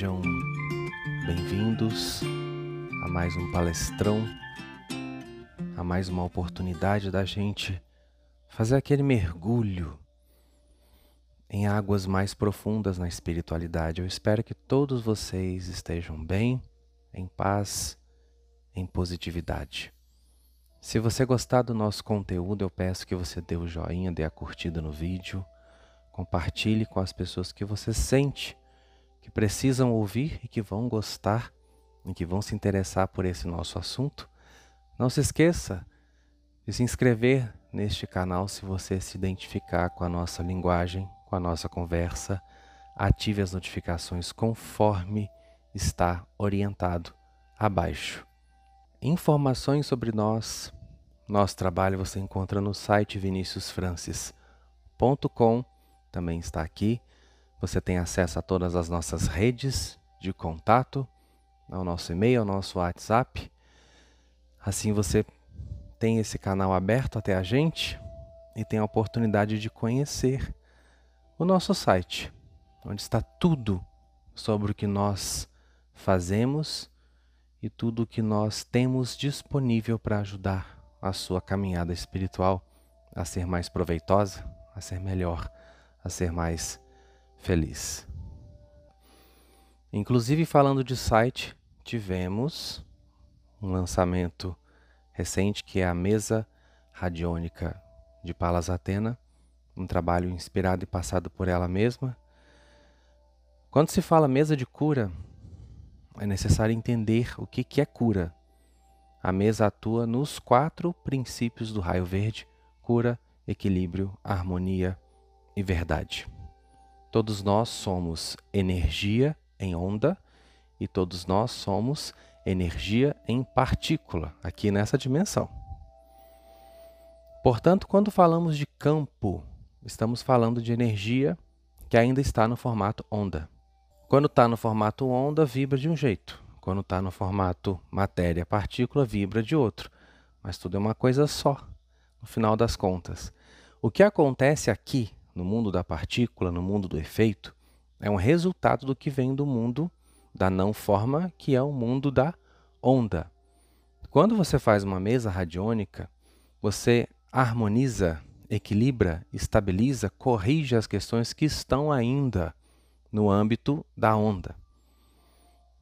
Sejam bem-vindos a mais um palestrão, a mais uma oportunidade da gente fazer aquele mergulho em águas mais profundas na espiritualidade. Eu espero que todos vocês estejam bem, em paz, em positividade. Se você gostar do nosso conteúdo, eu peço que você dê o joinha, dê a curtida no vídeo, compartilhe com as pessoas que você sente que precisam ouvir e que vão gostar e que vão se interessar por esse nosso assunto. Não se esqueça de se inscrever neste canal se você se identificar com a nossa linguagem, com a nossa conversa. Ative as notificações conforme está orientado abaixo. Informações sobre nós, nosso trabalho você encontra no site viniciusfrancis.com, também está aqui. Você tem acesso a todas as nossas redes de contato, ao nosso e-mail, ao nosso WhatsApp. Assim você tem esse canal aberto até a gente e tem a oportunidade de conhecer o nosso site, onde está tudo sobre o que nós fazemos e tudo o que nós temos disponível para ajudar a sua caminhada espiritual a ser mais proveitosa, a ser melhor, a ser mais feliz. Inclusive, falando de site, tivemos um lançamento recente que é a mesa radiônica de Palas Atena, um trabalho inspirado e passado por ela mesma. Quando se fala mesa de cura, é necessário entender o que, que é cura. A mesa atua nos quatro princípios do raio verde: cura, equilíbrio, harmonia e verdade. Todos nós somos energia em onda e todos nós somos energia em partícula, aqui nessa dimensão. Portanto, quando falamos de campo, estamos falando de energia que ainda está no formato onda. Quando está no formato onda, vibra de um jeito. Quando está no formato matéria-partícula, vibra de outro. Mas tudo é uma coisa só, no final das contas. O que acontece aqui, no mundo da partícula, no mundo do efeito, é um resultado do que vem do mundo da não forma, que é o mundo da onda. Quando você faz uma mesa radiônica, você harmoniza, equilibra, estabiliza, corrige as questões que estão ainda no âmbito da onda.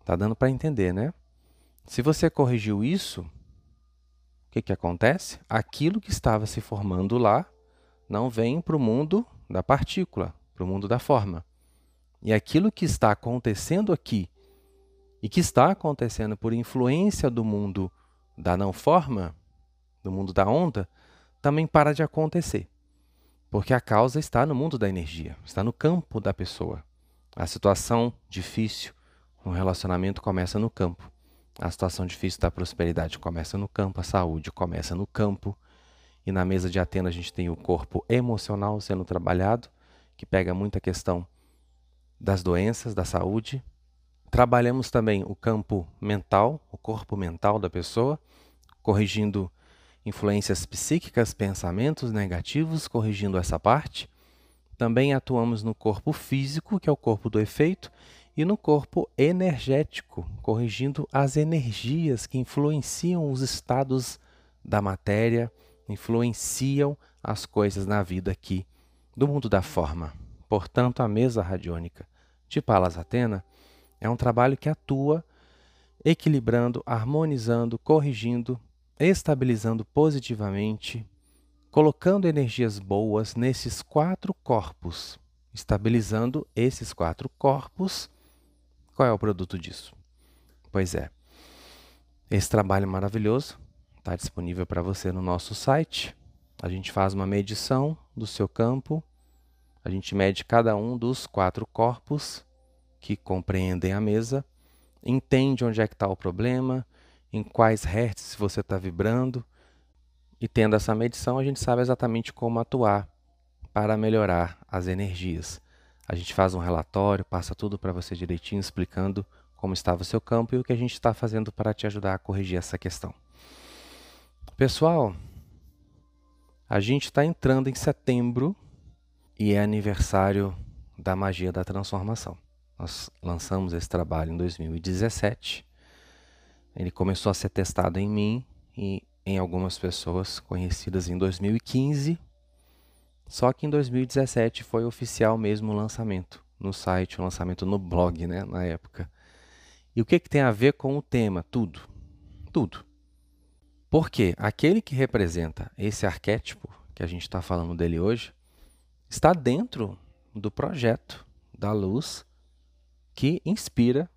Tá dando para entender, né? Se você corrigiu isso, o que, que acontece? Aquilo que estava se formando lá não vem para o mundo da partícula, para o mundo da forma. E aquilo que está acontecendo aqui e que está acontecendo por influência do mundo da não forma, do mundo da onda, também para de acontecer. Porque a causa está no mundo da energia, está no campo da pessoa. A situação difícil no relacionamento começa no campo. A situação difícil da prosperidade começa no campo, a saúde começa no campo. E na mesa de Atena a gente tem o corpo emocional sendo trabalhado, que pega muita questão das doenças, da saúde. Trabalhamos também o campo mental, o corpo mental da pessoa, corrigindo influências psíquicas, pensamentos negativos, corrigindo essa parte. Também atuamos no corpo físico, que é o corpo do efeito, e no corpo energético, corrigindo as energias que influenciam os estados da matéria, influenciam as coisas na vida aqui do mundo da forma. Portanto, a mesa radiônica de Palas Atena é um trabalho que atua equilibrando, harmonizando, corrigindo, estabilizando positivamente colocando energias boas nesses quatro corpos, estabilizando esses quatro corpos. Qual é o produto disso? Pois é, esse trabalho maravilhoso está disponível para você no nosso site. A gente faz uma medição do seu campo, a gente mede cada um dos quatro corpos que compreendem a mesa, entende onde é que está o problema, em quais hertz você está vibrando e tendo essa medição, a gente sabe exatamente como atuar para melhorar as energias. A gente faz um relatório, passa tudo para você direitinho, explicando como estava o seu campo e o que a gente está fazendo para te ajudar a corrigir essa questão. Pessoal, a gente está entrando em setembro e é aniversário da magia da transformação. Nós lançamos esse trabalho em 2017. Ele começou a ser testado em mim e em algumas pessoas conhecidas em 2015. Só que em 2017 foi oficial mesmo o lançamento no site, o lançamento no blog, né, na época. E o que, que tem a ver com o tema? Tudo. Tudo. Porque aquele que representa esse arquétipo que a gente está falando dele hoje está dentro do projeto da luz que inspira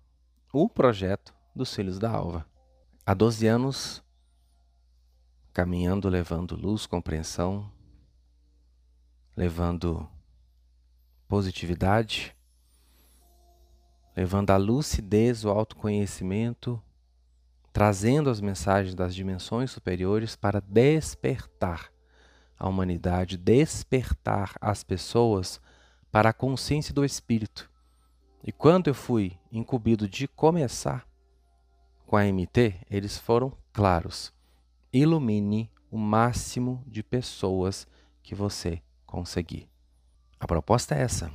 o projeto dos Filhos da Alva. Há 12 anos, caminhando, levando luz, compreensão, levando positividade, levando a lucidez, o autoconhecimento, trazendo as mensagens das dimensões superiores para despertar a humanidade, despertar as pessoas para a consciência do espírito. E quando eu fui incumbido de começar com a MT, eles foram claros. Ilumine o máximo de pessoas que você conseguir. A proposta é essa.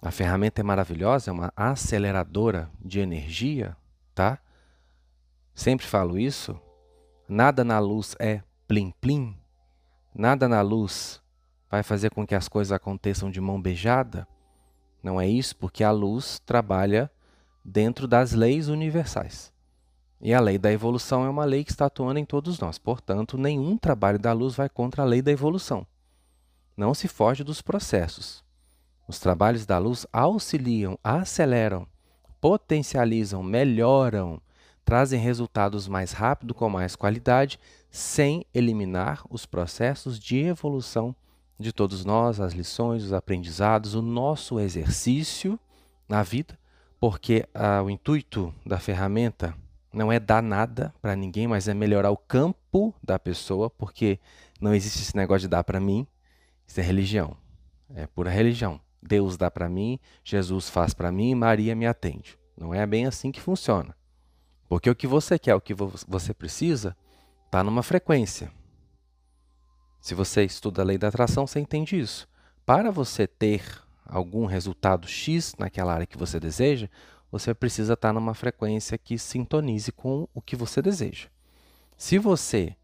A ferramenta é maravilhosa, é uma aceleradora de energia, tá? Sempre falo isso. Nada na luz é plim-plim. Nada na luz vai fazer com que as coisas aconteçam de mão beijada. Não é isso, porque a luz trabalha dentro das leis universais. E a lei da evolução é uma lei que está atuando em todos nós. Portanto, nenhum trabalho da luz vai contra a lei da evolução. Não se foge dos processos. Os trabalhos da luz auxiliam, aceleram, potencializam, melhoram trazem resultados mais rápido com mais qualidade, sem eliminar os processos de evolução de todos nós, as lições, os aprendizados, o nosso exercício na vida, porque ah, o intuito da ferramenta não é dar nada para ninguém, mas é melhorar o campo da pessoa, porque não existe esse negócio de dar para mim, isso é religião, é pura religião. Deus dá para mim, Jesus faz para mim, Maria me atende. Não é bem assim que funciona. Porque o que você quer, o que você precisa, está numa frequência. Se você estuda a lei da atração, você entende isso. Para você ter algum resultado X naquela área que você deseja, você precisa estar numa frequência que sintonize com o que você deseja. Se você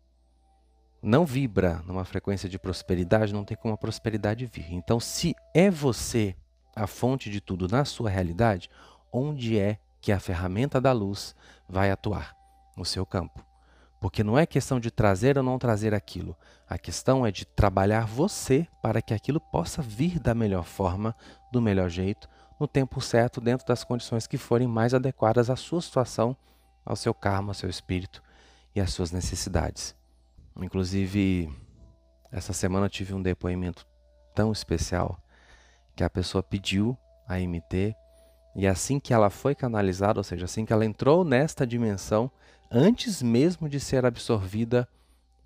não vibra numa frequência de prosperidade, não tem como a prosperidade vir. Então, se é você a fonte de tudo na sua realidade, onde é que a ferramenta da luz vai atuar no seu campo. Porque não é questão de trazer ou não trazer aquilo. A questão é de trabalhar você para que aquilo possa vir da melhor forma, do melhor jeito, no tempo certo, dentro das condições que forem mais adequadas à sua situação, ao seu karma, ao seu espírito e às suas necessidades. Inclusive, essa semana tive um depoimento tão especial que a pessoa pediu a MT e assim que ela foi canalizada, ou seja, assim que ela entrou nesta dimensão, antes mesmo de ser absorvida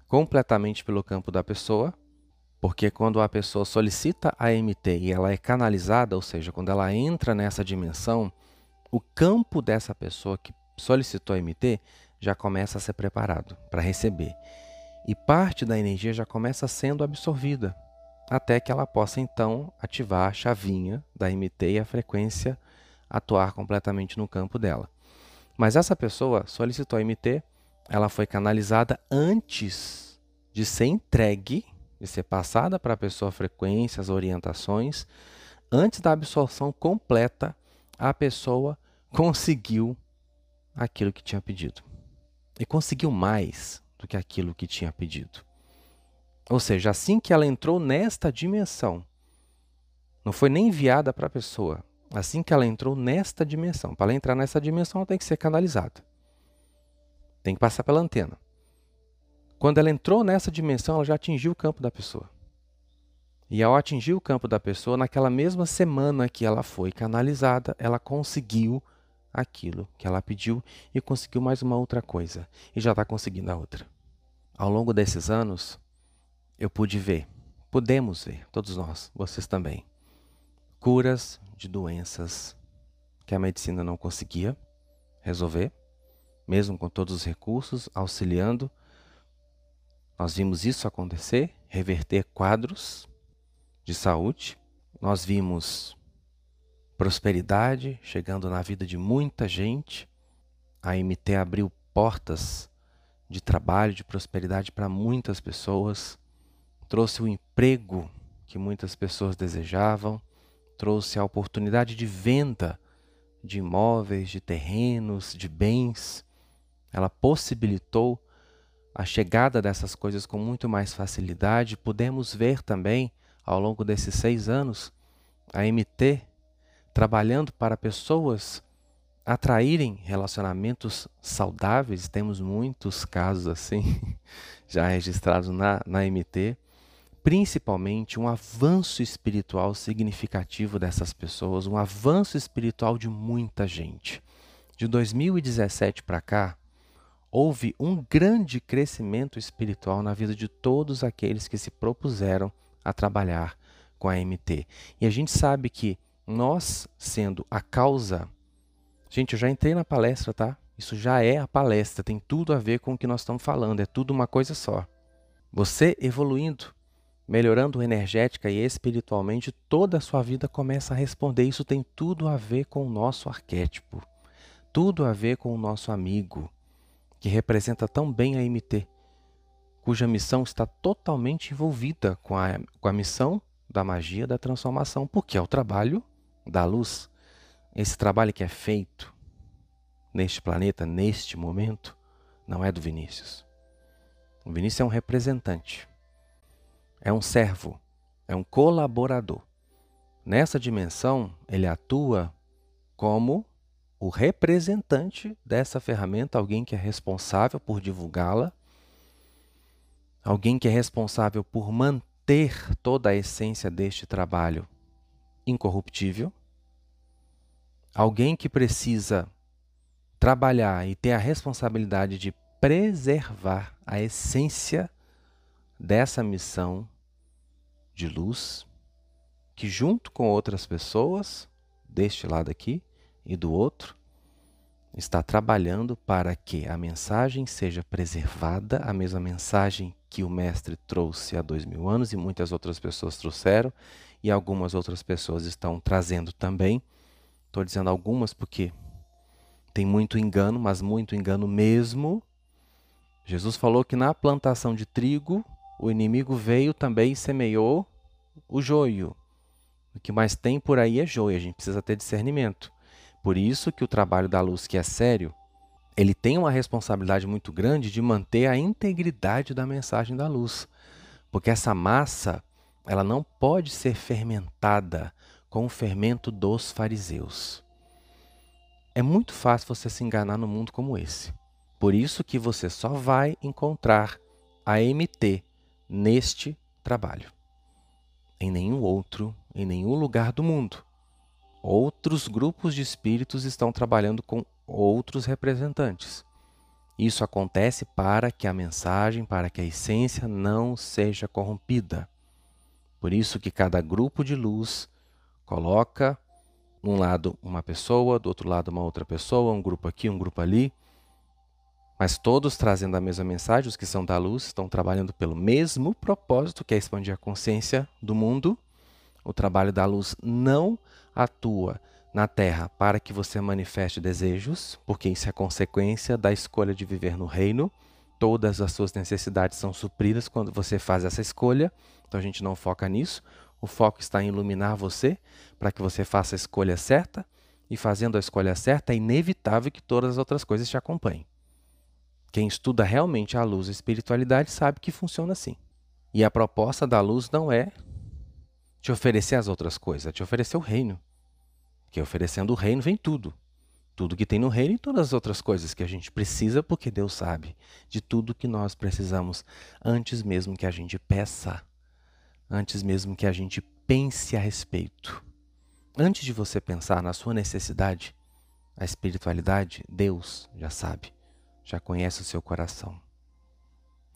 completamente pelo campo da pessoa, porque quando a pessoa solicita a MT e ela é canalizada, ou seja, quando ela entra nessa dimensão, o campo dessa pessoa que solicitou a MT já começa a ser preparado para receber. E parte da energia já começa sendo absorvida, até que ela possa então ativar a chavinha da MT e a frequência atuar completamente no campo dela. Mas essa pessoa solicitou a MT, ela foi canalizada antes de ser entregue, de ser passada para a pessoa a frequência, as orientações, antes da absorção completa, a pessoa conseguiu aquilo que tinha pedido. E conseguiu mais do que aquilo que tinha pedido. Ou seja, assim que ela entrou nesta dimensão, não foi nem enviada para a pessoa, Assim que ela entrou nesta dimensão, para ela entrar nessa dimensão, ela tem que ser canalizada. Tem que passar pela antena. Quando ela entrou nessa dimensão, ela já atingiu o campo da pessoa. E ao atingir o campo da pessoa, naquela mesma semana que ela foi canalizada, ela conseguiu aquilo que ela pediu e conseguiu mais uma outra coisa. E já está conseguindo a outra. Ao longo desses anos, eu pude ver, podemos ver, todos nós, vocês também, curas de doenças que a medicina não conseguia resolver, mesmo com todos os recursos, auxiliando. Nós vimos isso acontecer, reverter quadros de saúde. Nós vimos prosperidade chegando na vida de muita gente. A MT abriu portas de trabalho, de prosperidade para muitas pessoas, trouxe o emprego que muitas pessoas desejavam, trouxe a oportunidade de venda de imóveis, de terrenos, de bens. Ela possibilitou a chegada dessas coisas com muito mais facilidade. Pudemos ver também, ao longo desses seis anos, a MT trabalhando para pessoas atraírem relacionamentos saudáveis. Temos muitos casos assim já registrados na, na MT. Principalmente um avanço espiritual significativo dessas pessoas, um avanço espiritual de muita gente. De 2017 para cá, houve um grande crescimento espiritual na vida de todos aqueles que se propuseram a trabalhar com a MT. E a gente sabe que nós, sendo a causa. Gente, eu já entrei na palestra, tá? Isso já é a palestra, tem tudo a ver com o que nós estamos falando, é tudo uma coisa só. Você evoluindo, melhorando energética e espiritualmente, toda a sua vida começa a responder. Isso tem tudo a ver com o nosso arquétipo, tudo a ver com o nosso amigo, que representa tão bem a MT, cuja missão está totalmente envolvida com a, com a missão da magia da transformação, porque é o trabalho da luz, esse trabalho que é feito neste planeta, neste momento, não é do Vinícius. O Vinícius é um representante, é um servo, é um colaborador. Nessa dimensão, ele atua como o representante dessa ferramenta, alguém que é responsável por divulgá-la, alguém que é responsável por manter toda a essência deste trabalho incorruptível, alguém que precisa trabalhar e ter a responsabilidade de preservar a essência dessa missão de luz, que junto com outras pessoas, deste lado aqui e do outro, está trabalhando para que a mensagem seja preservada, a mesma mensagem que o Mestre trouxe há dois mil anos e muitas outras pessoas trouxeram, e algumas outras pessoas estão trazendo também. Estou dizendo algumas porque tem muito engano, mas muito engano mesmo. Jesus falou que na plantação de trigo, o inimigo veio também e semeou o joio. O que mais tem por aí é joio, a gente precisa ter discernimento. Por isso que o trabalho da luz, que é sério, ele tem uma responsabilidade muito grande de manter a integridade da mensagem da luz. Porque essa massa ela não pode ser fermentada com o fermento dos fariseus. É muito fácil você se enganar no mundo como esse. Por isso que você só vai encontrar a MT neste trabalho. Em nenhum outro, em nenhum lugar do mundo. Outros grupos de espíritos estão trabalhando com outros representantes. Isso acontece para que a mensagem, para que a essência não seja corrompida. Por isso que cada grupo de luz coloca um lado uma pessoa, do outro lado uma outra pessoa, um grupo aqui, um grupo ali, mas todos trazendo a mesma mensagem, os que são da luz estão trabalhando pelo mesmo propósito, que é expandir a consciência do mundo. O trabalho da luz não atua na Terra para que você manifeste desejos, porque isso é consequência da escolha de viver no reino. Todas as suas necessidades são supridas quando você faz essa escolha. Então a gente não foca nisso. O foco está em iluminar você para que você faça a escolha certa. E fazendo a escolha certa, é inevitável que todas as outras coisas te acompanhem. Quem estuda realmente a luz e a espiritualidade sabe que funciona assim. E a proposta da luz não é te oferecer as outras coisas, é te oferecer o reino. Porque oferecendo o reino vem tudo. Tudo que tem no reino e todas as outras coisas que a gente precisa, porque Deus sabe de tudo que nós precisamos antes mesmo que a gente peça antes mesmo que a gente pense a respeito. Antes de você pensar na sua necessidade, a espiritualidade, Deus já sabe, já conhece o seu coração,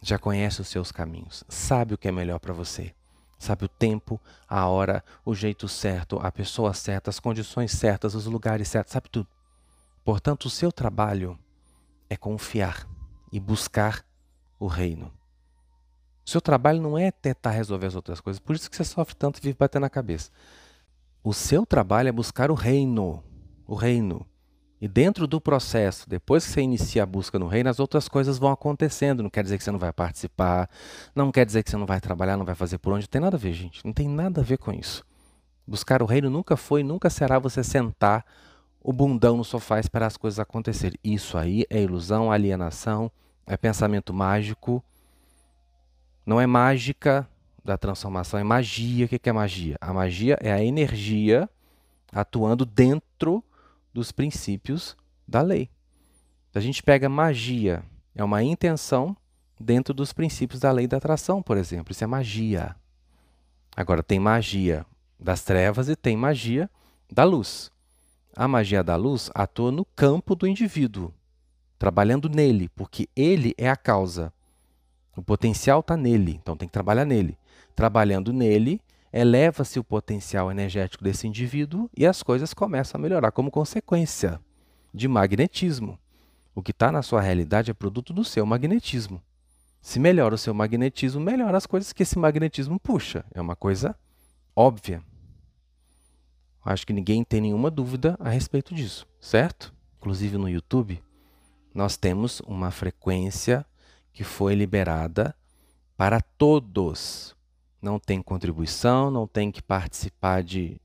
já conhece os seus caminhos, sabe o que é melhor para você, sabe o tempo, a hora, o jeito certo, a pessoa certa, as condições certas, os lugares certos, sabe tudo. Portanto, o seu trabalho é confiar e buscar o reino. O seu trabalho não é tentar resolver as outras coisas, por isso que você sofre tanto e vive batendo na cabeça. O seu trabalho é buscar o reino, o reino. E dentro do processo, depois que você inicia a busca no reino, as outras coisas vão acontecendo. Não quer dizer que você não vai participar, não quer dizer que você não vai trabalhar, não vai fazer por onde. Não tem nada a ver, gente. Não tem nada a ver com isso. Buscar o reino nunca foi, nunca será você sentar o bundão no sofá e esperar as coisas acontecerem. Isso aí é ilusão, alienação, é pensamento mágico. Não é mágica da transformação, é magia. O que é magia? A magia é a energia atuando dentro dos princípios da lei. A gente pega magia, é uma intenção dentro dos princípios da lei da atração, por exemplo. Isso é magia. Agora, tem magia das trevas e tem magia da luz. A magia da luz atua no campo do indivíduo, trabalhando nele, porque ele é a causa. O potencial está nele, então tem que trabalhar nele. Trabalhando nele, eleva-se o potencial energético desse indivíduo e as coisas começam a melhorar como consequência de magnetismo. O que está na sua realidade é produto do seu magnetismo. Se melhora o seu magnetismo, melhora as coisas que esse magnetismo puxa. É uma coisa óbvia. Acho que ninguém tem nenhuma dúvida a respeito disso, certo? Inclusive no YouTube, nós temos uma frequência que foi liberada para todos não tem contribuição, não tem que participar de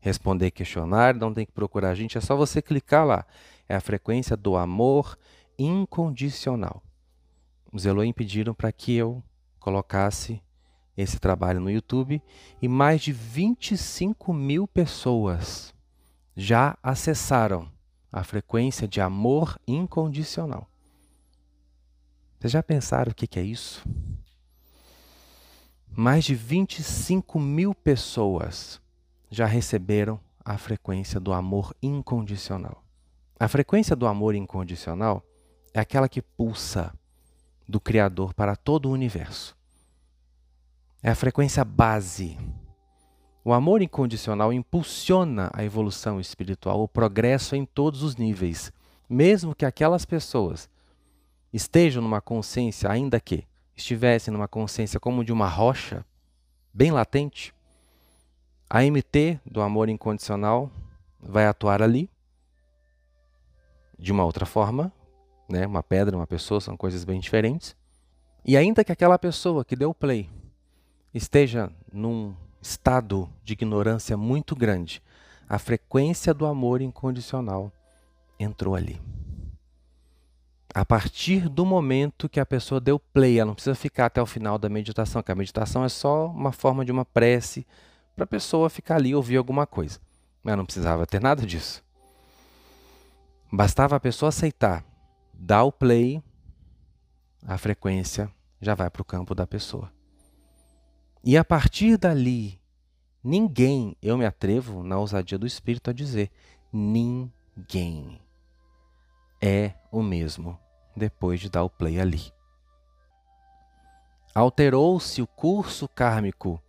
responder questionário, não tem que procurar a gente, é só você clicar lá. É a frequência do amor incondicional. Os Elohim pediram para que eu colocasse esse trabalho no YouTube e mais de 25 mil pessoas já acessaram a frequência de amor incondicional. Vocês já pensaram o que é isso? Mais de 25 mil pessoas já receberam a frequência do amor incondicional. A frequência do amor incondicional é aquela que pulsa do Criador para todo o universo. É a frequência base. O amor incondicional impulsiona a evolução espiritual, o progresso em todos os níveis, mesmo que aquelas pessoas estejam numa consciência, ainda que estivesse numa consciência como de uma rocha, bem latente, a MT do amor incondicional vai atuar ali de uma outra forma, né? Uma pedra, uma pessoa são coisas bem diferentes. E ainda que aquela pessoa que deu play esteja num estado de ignorância muito grande, a frequência do amor incondicional entrou ali a partir do momento que a pessoa deu play, ela não precisa ficar até o final da meditação, que a meditação é só uma forma de uma prece para a pessoa ficar ali e ouvir alguma coisa. Mas não precisava ter nada disso. Bastava a pessoa aceitar, dar o play, a frequência já vai para o campo da pessoa. E a partir dali, ninguém, eu me atrevo na ousadia do espírito a dizer, ninguém é o mesmo depois de dar o play ali. Alterou-se o curso kármico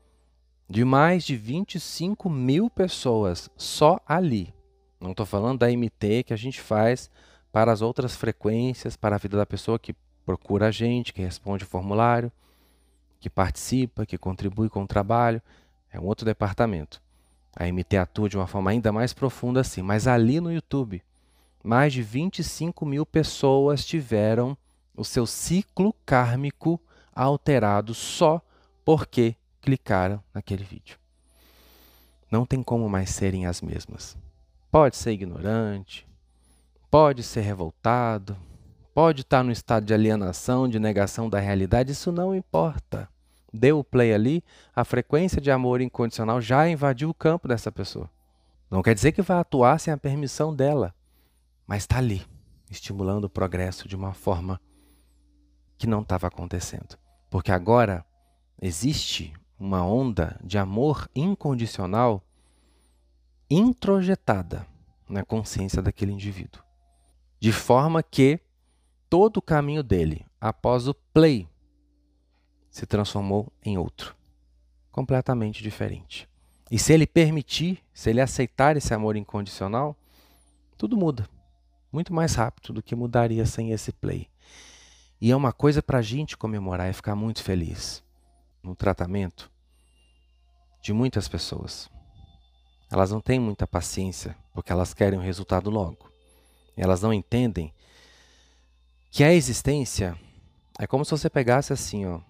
de mais de 25 mil pessoas só ali. Não estou falando da MT que a gente faz para as outras frequências, para a vida da pessoa que procura a gente, que responde o formulário, que participa, que contribui com o trabalho. É um outro departamento. A MT atua de uma forma ainda mais profunda assim. Mas ali no YouTube, mais de 25 mil pessoas tiveram o seu ciclo kármico alterado só porque clicaram naquele vídeo. Não tem como mais serem as mesmas. Pode ser ignorante, pode ser revoltado, pode estar no estado de alienação, de negação da realidade, isso não importa. Deu o play ali, a frequência de amor incondicional já invadiu o campo dessa pessoa. Não quer dizer que vai atuar sem a permissão dela mas está ali, estimulando o progresso de uma forma que não estava acontecendo. Porque agora existe uma onda de amor incondicional introjetada na consciência daquele indivíduo. De forma que todo o caminho dele, após o play, se transformou em outro, completamente diferente. E se ele permitir, se ele aceitar esse amor incondicional, tudo muda muito mais rápido do que mudaria sem esse play. E é uma coisa para a gente comemorar e ficar muito feliz no tratamento de muitas pessoas. elas não têm muita paciência, porque elas querem o resultado logo. Elas não entendem que a existência é como se você pegasse assim, ó,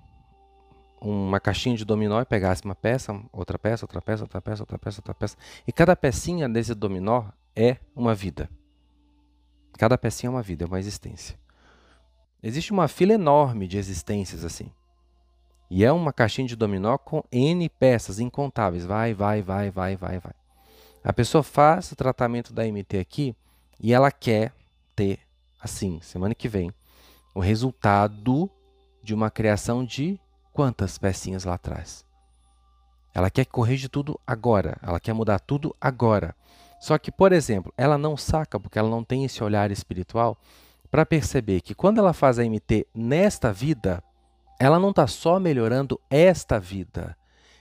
uma caixinha de dominó e pegasse uma peça, outra peça, outra peça, outra peça, outra peça, outra peça, e cada pecinha desse dominó é uma vida. Cada pecinha é uma vida, é uma existência. Existe uma fila enorme de existências assim. E é uma caixinha de dominó com N peças incontáveis. Vai, vai, vai, vai, vai, vai. A pessoa faz o tratamento da MT aqui e ela quer ter, assim, semana que vem, o resultado de uma criação de quantas pecinhas lá atrás. Ela quer corrigir tudo agora, ela quer mudar tudo agora. Só que, por exemplo, ela não saca, porque ela não tem esse olhar espiritual, para perceber que quando ela faz a MT nesta vida, ela não está só melhorando esta vida,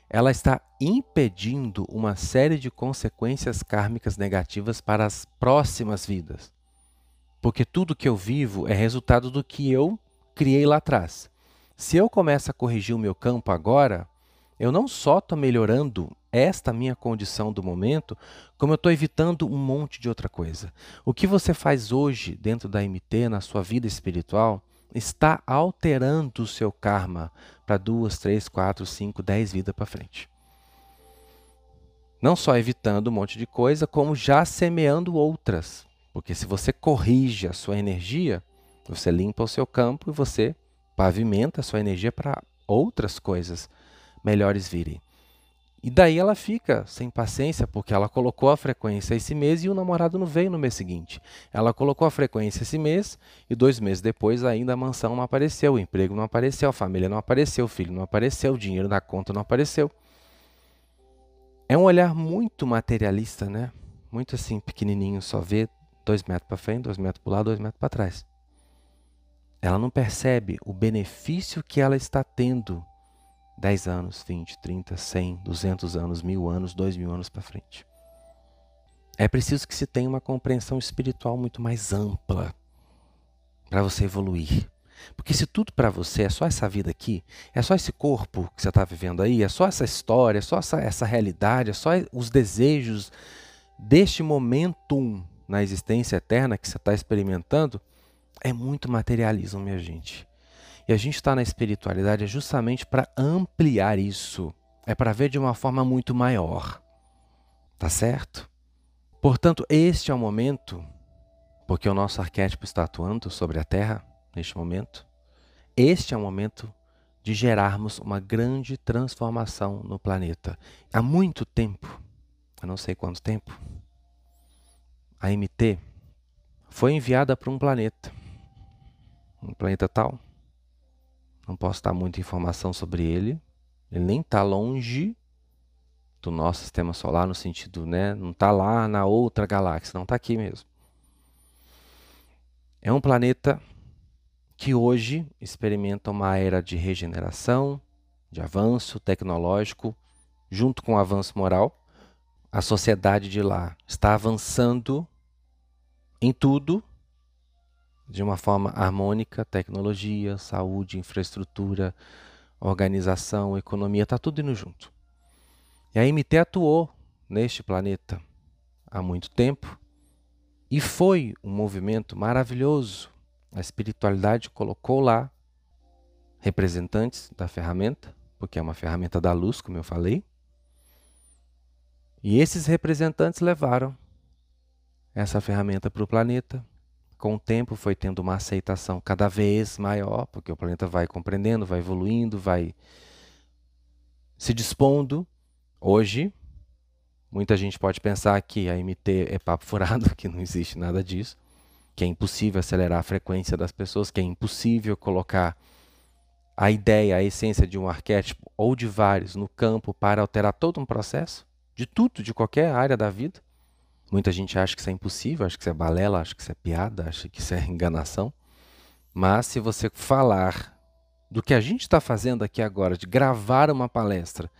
ela está impedindo uma série de consequências kármicas negativas para as próximas vidas. Porque tudo que eu vivo é resultado do que eu criei lá atrás. Se eu começo a corrigir o meu campo agora, eu não só estou melhorando esta minha condição do momento, como eu estou evitando um monte de outra coisa. O que você faz hoje dentro da MT, na sua vida espiritual, está alterando o seu karma para duas, três, quatro, cinco, dez vidas para frente. Não só evitando um monte de coisa, como já semeando outras. Porque se você corrige a sua energia, você limpa o seu campo e você pavimenta a sua energia para outras coisas melhores virem. E daí ela fica sem paciência, porque ela colocou a frequência esse mês e o namorado não veio no mês seguinte. Ela colocou a frequência esse mês e dois meses depois ainda a mansão não apareceu, o emprego não apareceu, a família não apareceu, o filho não apareceu, o dinheiro na conta não apareceu. É um olhar muito materialista, né? Muito assim, pequenininho, só vê dois metros para frente, dois metros para lá, dois metros para trás. Ela não percebe o benefício que ela está tendo 10 anos, 20, 30, 100, 200 anos, mil anos, dois mil anos para frente. É preciso que se tenha uma compreensão espiritual muito mais ampla para você evoluir. Porque se tudo para você é só essa vida aqui, é só esse corpo que você está vivendo aí, é só essa história, é só essa, essa realidade, é só os desejos deste momento na existência eterna que você está experimentando, é muito materialismo, minha gente. E a gente está na espiritualidade é justamente para ampliar isso. É para ver de uma forma muito maior. Tá certo? Portanto, este é o momento, porque o nosso arquétipo está atuando sobre a Terra neste momento. Este é o momento de gerarmos uma grande transformação no planeta. Há muito tempo, eu não sei quanto tempo, a MT foi enviada para um planeta. Um planeta tal, não posso dar muita informação sobre ele. Ele nem está longe do nosso sistema solar, no sentido, né? Não está lá na outra galáxia, não está aqui mesmo. É um planeta que hoje experimenta uma era de regeneração, de avanço tecnológico, junto com o avanço moral. A sociedade de lá está avançando em tudo, de uma forma harmônica, tecnologia, saúde, infraestrutura, organização, economia, está tudo indo junto. E a MT atuou neste planeta há muito tempo e foi um movimento maravilhoso. A espiritualidade colocou lá representantes da ferramenta, porque é uma ferramenta da luz, como eu falei. E esses representantes levaram essa ferramenta para o planeta, com o tempo foi tendo uma aceitação cada vez maior, porque o planeta vai compreendendo, vai evoluindo, vai se dispondo. Hoje, muita gente pode pensar que a MT é papo furado, que não existe nada disso, que é impossível acelerar a frequência das pessoas, que é impossível colocar a ideia, a essência de um arquétipo ou de vários no campo para alterar todo um processo, de tudo, de qualquer área da vida. Muita gente acha que isso é impossível, acha que isso é balela, acha que isso é piada, acha que isso é enganação. Mas se você falar do que a gente está fazendo aqui agora, de gravar uma palestra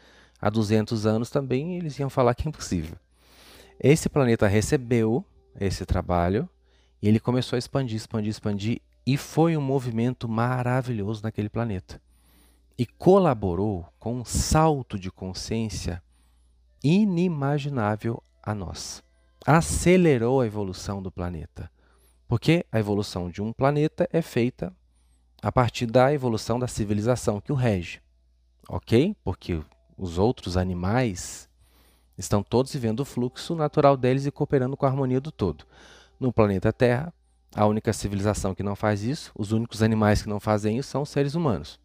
há 200 anos, também eles iam falar que é impossível. Esse planeta recebeu esse trabalho e ele começou a expandir, expandir, expandir e foi um movimento maravilhoso naquele planeta. E colaborou com um salto de consciência inimaginável a nós. Acelerou a evolução do planeta. Porque a evolução de um planeta é feita a partir da evolução da civilização que o rege. Ok? Porque os outros animais estão todos vivendo o fluxo natural deles e cooperando com a harmonia do todo. No planeta Terra, a única civilização que não faz isso, os únicos animais que não fazem isso são os seres humanos.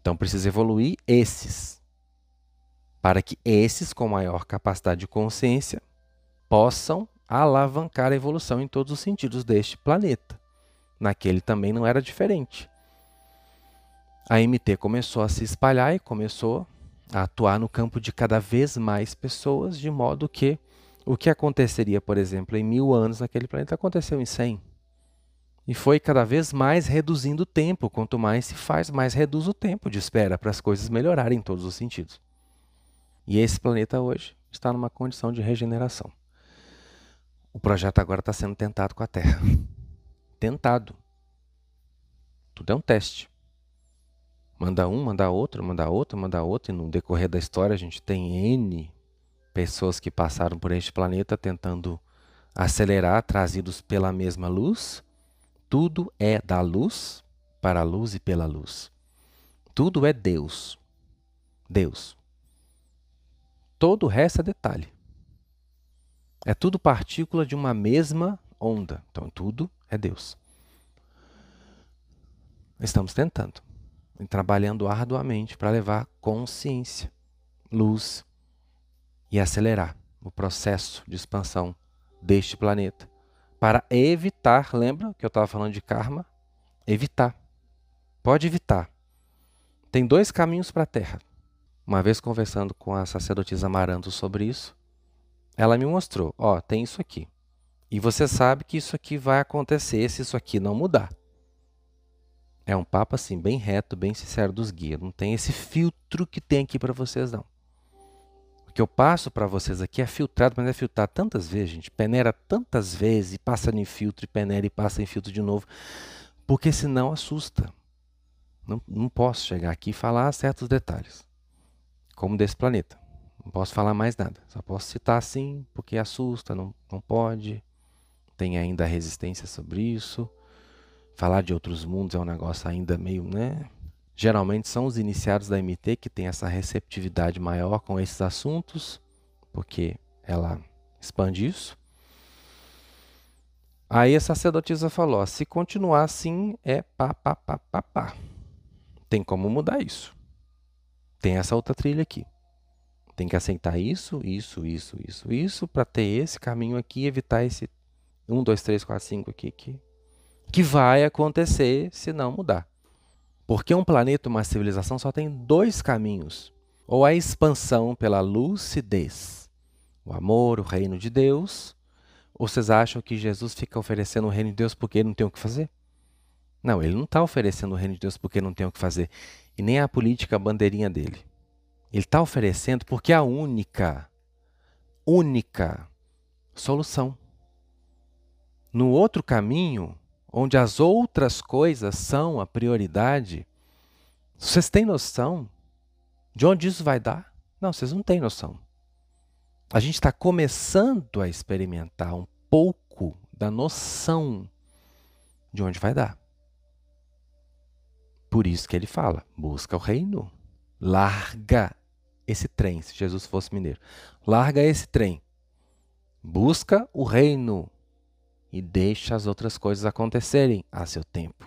Então precisa evoluir esses, para que esses com maior capacidade de consciência possam alavancar a evolução em todos os sentidos deste planeta. Naquele também não era diferente. A MT começou a se espalhar e começou a atuar no campo de cada vez mais pessoas, de modo que o que aconteceria, por exemplo, em mil anos naquele planeta aconteceu em cem. E foi cada vez mais reduzindo o tempo. Quanto mais se faz, mais reduz o tempo de espera para as coisas melhorarem em todos os sentidos. E esse planeta hoje está numa condição de regeneração. O projeto agora está sendo tentado com a Terra. Tentado. Tudo é um teste. Manda um, manda outro, manda outro, manda outro, e no decorrer da história a gente tem N pessoas que passaram por este planeta tentando acelerar, trazidos pela mesma luz. Tudo é da luz para a luz e pela luz. Tudo é Deus. Deus. Todo o resto é detalhe. É tudo partícula de uma mesma onda. Então tudo é Deus. Estamos tentando e trabalhando arduamente para levar consciência, luz e acelerar o processo de expansão deste planeta para evitar, lembra que eu estava falando de karma? Evitar. Pode evitar. Tem dois caminhos para a Terra. Uma vez conversando com a sacerdotisa Amaranto sobre isso, ela me mostrou, ó, tem isso aqui. E você sabe que isso aqui vai acontecer se isso aqui não mudar. É um papo assim, bem reto, bem sincero dos guias. Não tem esse filtro que tem aqui para vocês, não. O que eu passo para vocês aqui é filtrado, mas é filtrado tantas vezes, gente. Peneira tantas vezes, e passa em filtro, e peneira e passa em filtro de novo. Porque senão assusta. Não, não posso chegar aqui e falar certos detalhes. Como desse planeta. Não posso falar mais nada. Só posso citar assim, porque assusta, não, não pode. Tem ainda resistência sobre isso. Falar de outros mundos é um negócio ainda meio, né? Geralmente são os iniciados da MT que têm essa receptividade maior com esses assuntos, porque ela expande isso. Aí a sacerdotisa falou: se continuar assim, é pá, pá, pá, pá, pá. Tem como mudar isso. Tem essa outra trilha aqui. Tem que aceitar isso, isso, isso, isso, isso, para ter esse caminho aqui, evitar esse 1, 2, 3, 4, 5 aqui, aqui. Que vai acontecer se não mudar. Porque um planeta, uma civilização, só tem dois caminhos: ou a expansão pela lucidez, o amor, o reino de Deus, ou vocês acham que Jesus fica oferecendo o reino de Deus porque ele não tem o que fazer? Não, ele não está oferecendo o reino de Deus porque não tem o que fazer, e nem a política a bandeirinha dele. Ele está oferecendo porque é a única, única solução. No outro caminho, onde as outras coisas são a prioridade, vocês têm noção de onde isso vai dar? Não, vocês não têm noção. A gente está começando a experimentar um pouco da noção de onde vai dar. Por isso que ele fala: busca o reino, larga esse trem. Se Jesus fosse mineiro, larga esse trem, busca o reino e deixa as outras coisas acontecerem a seu tempo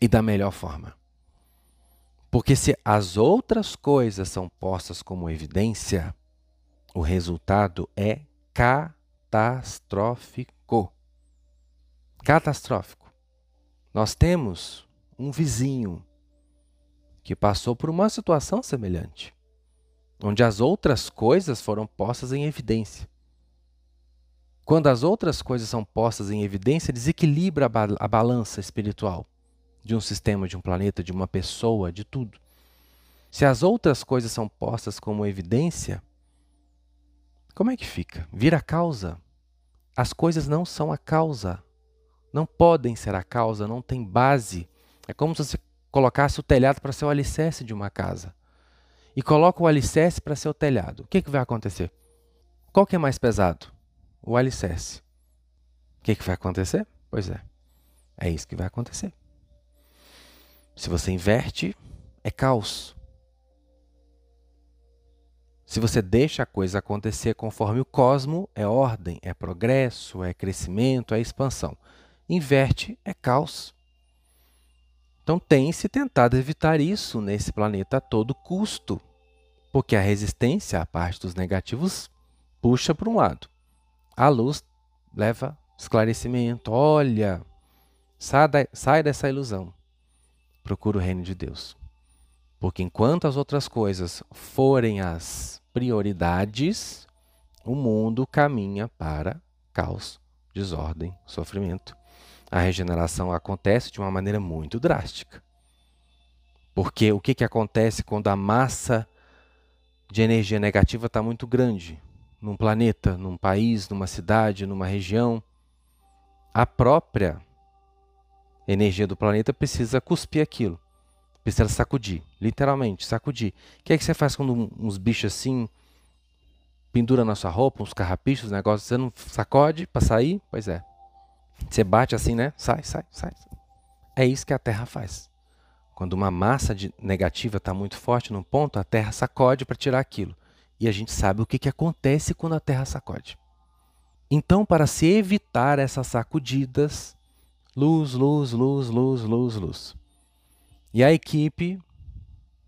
e da melhor forma. Porque se as outras coisas são postas como evidência, o resultado é catastrófico. Catastrófico. Nós temos um vizinho que passou por uma situação semelhante, onde as outras coisas foram postas em evidência. Quando as outras coisas são postas em evidência, desequilibra a, ba a balança espiritual de um sistema, de um planeta, de uma pessoa, de tudo. Se as outras coisas são postas como evidência, como é que fica? Vira causa. As coisas não são a causa. Não podem ser a causa, não tem base. É como se você colocasse o telhado para ser o alicerce de uma casa. E coloca o alicerce para ser o telhado, o que, que vai acontecer? Qual que é mais pesado? O alicerce. O que, que vai acontecer? Pois é, é isso que vai acontecer. Se você inverte, é caos. Se você deixa a coisa acontecer conforme o cosmo, é ordem, é progresso, é crescimento, é expansão. Inverte, é caos. Então tem-se tentado evitar isso nesse planeta a todo custo, porque a resistência à parte dos negativos puxa para um lado. A luz leva esclarecimento. Olha, sai, sai dessa ilusão. Procura o reino de Deus. Porque enquanto as outras coisas forem as prioridades, o mundo caminha para caos, desordem, sofrimento. A regeneração acontece de uma maneira muito drástica. Porque o que, que acontece quando a massa de energia negativa está muito grande? Num planeta, num país, numa cidade, numa região, a própria energia do planeta precisa cuspir aquilo. Precisa sacudir, literalmente, sacudir. O que é que você faz quando uns bichos assim pendura na sua roupa, uns carrapichos, negócios, você não sacode para sair? Pois é. Você bate assim, né? Sai, sai, sai. É isso que a Terra faz. Quando uma massa negativa está muito forte num ponto, a Terra sacode para tirar aquilo. E a gente sabe o que, que acontece quando a Terra sacode. Então, para se evitar essas sacudidas, luz, luz, luz, luz, luz, luz. E a equipe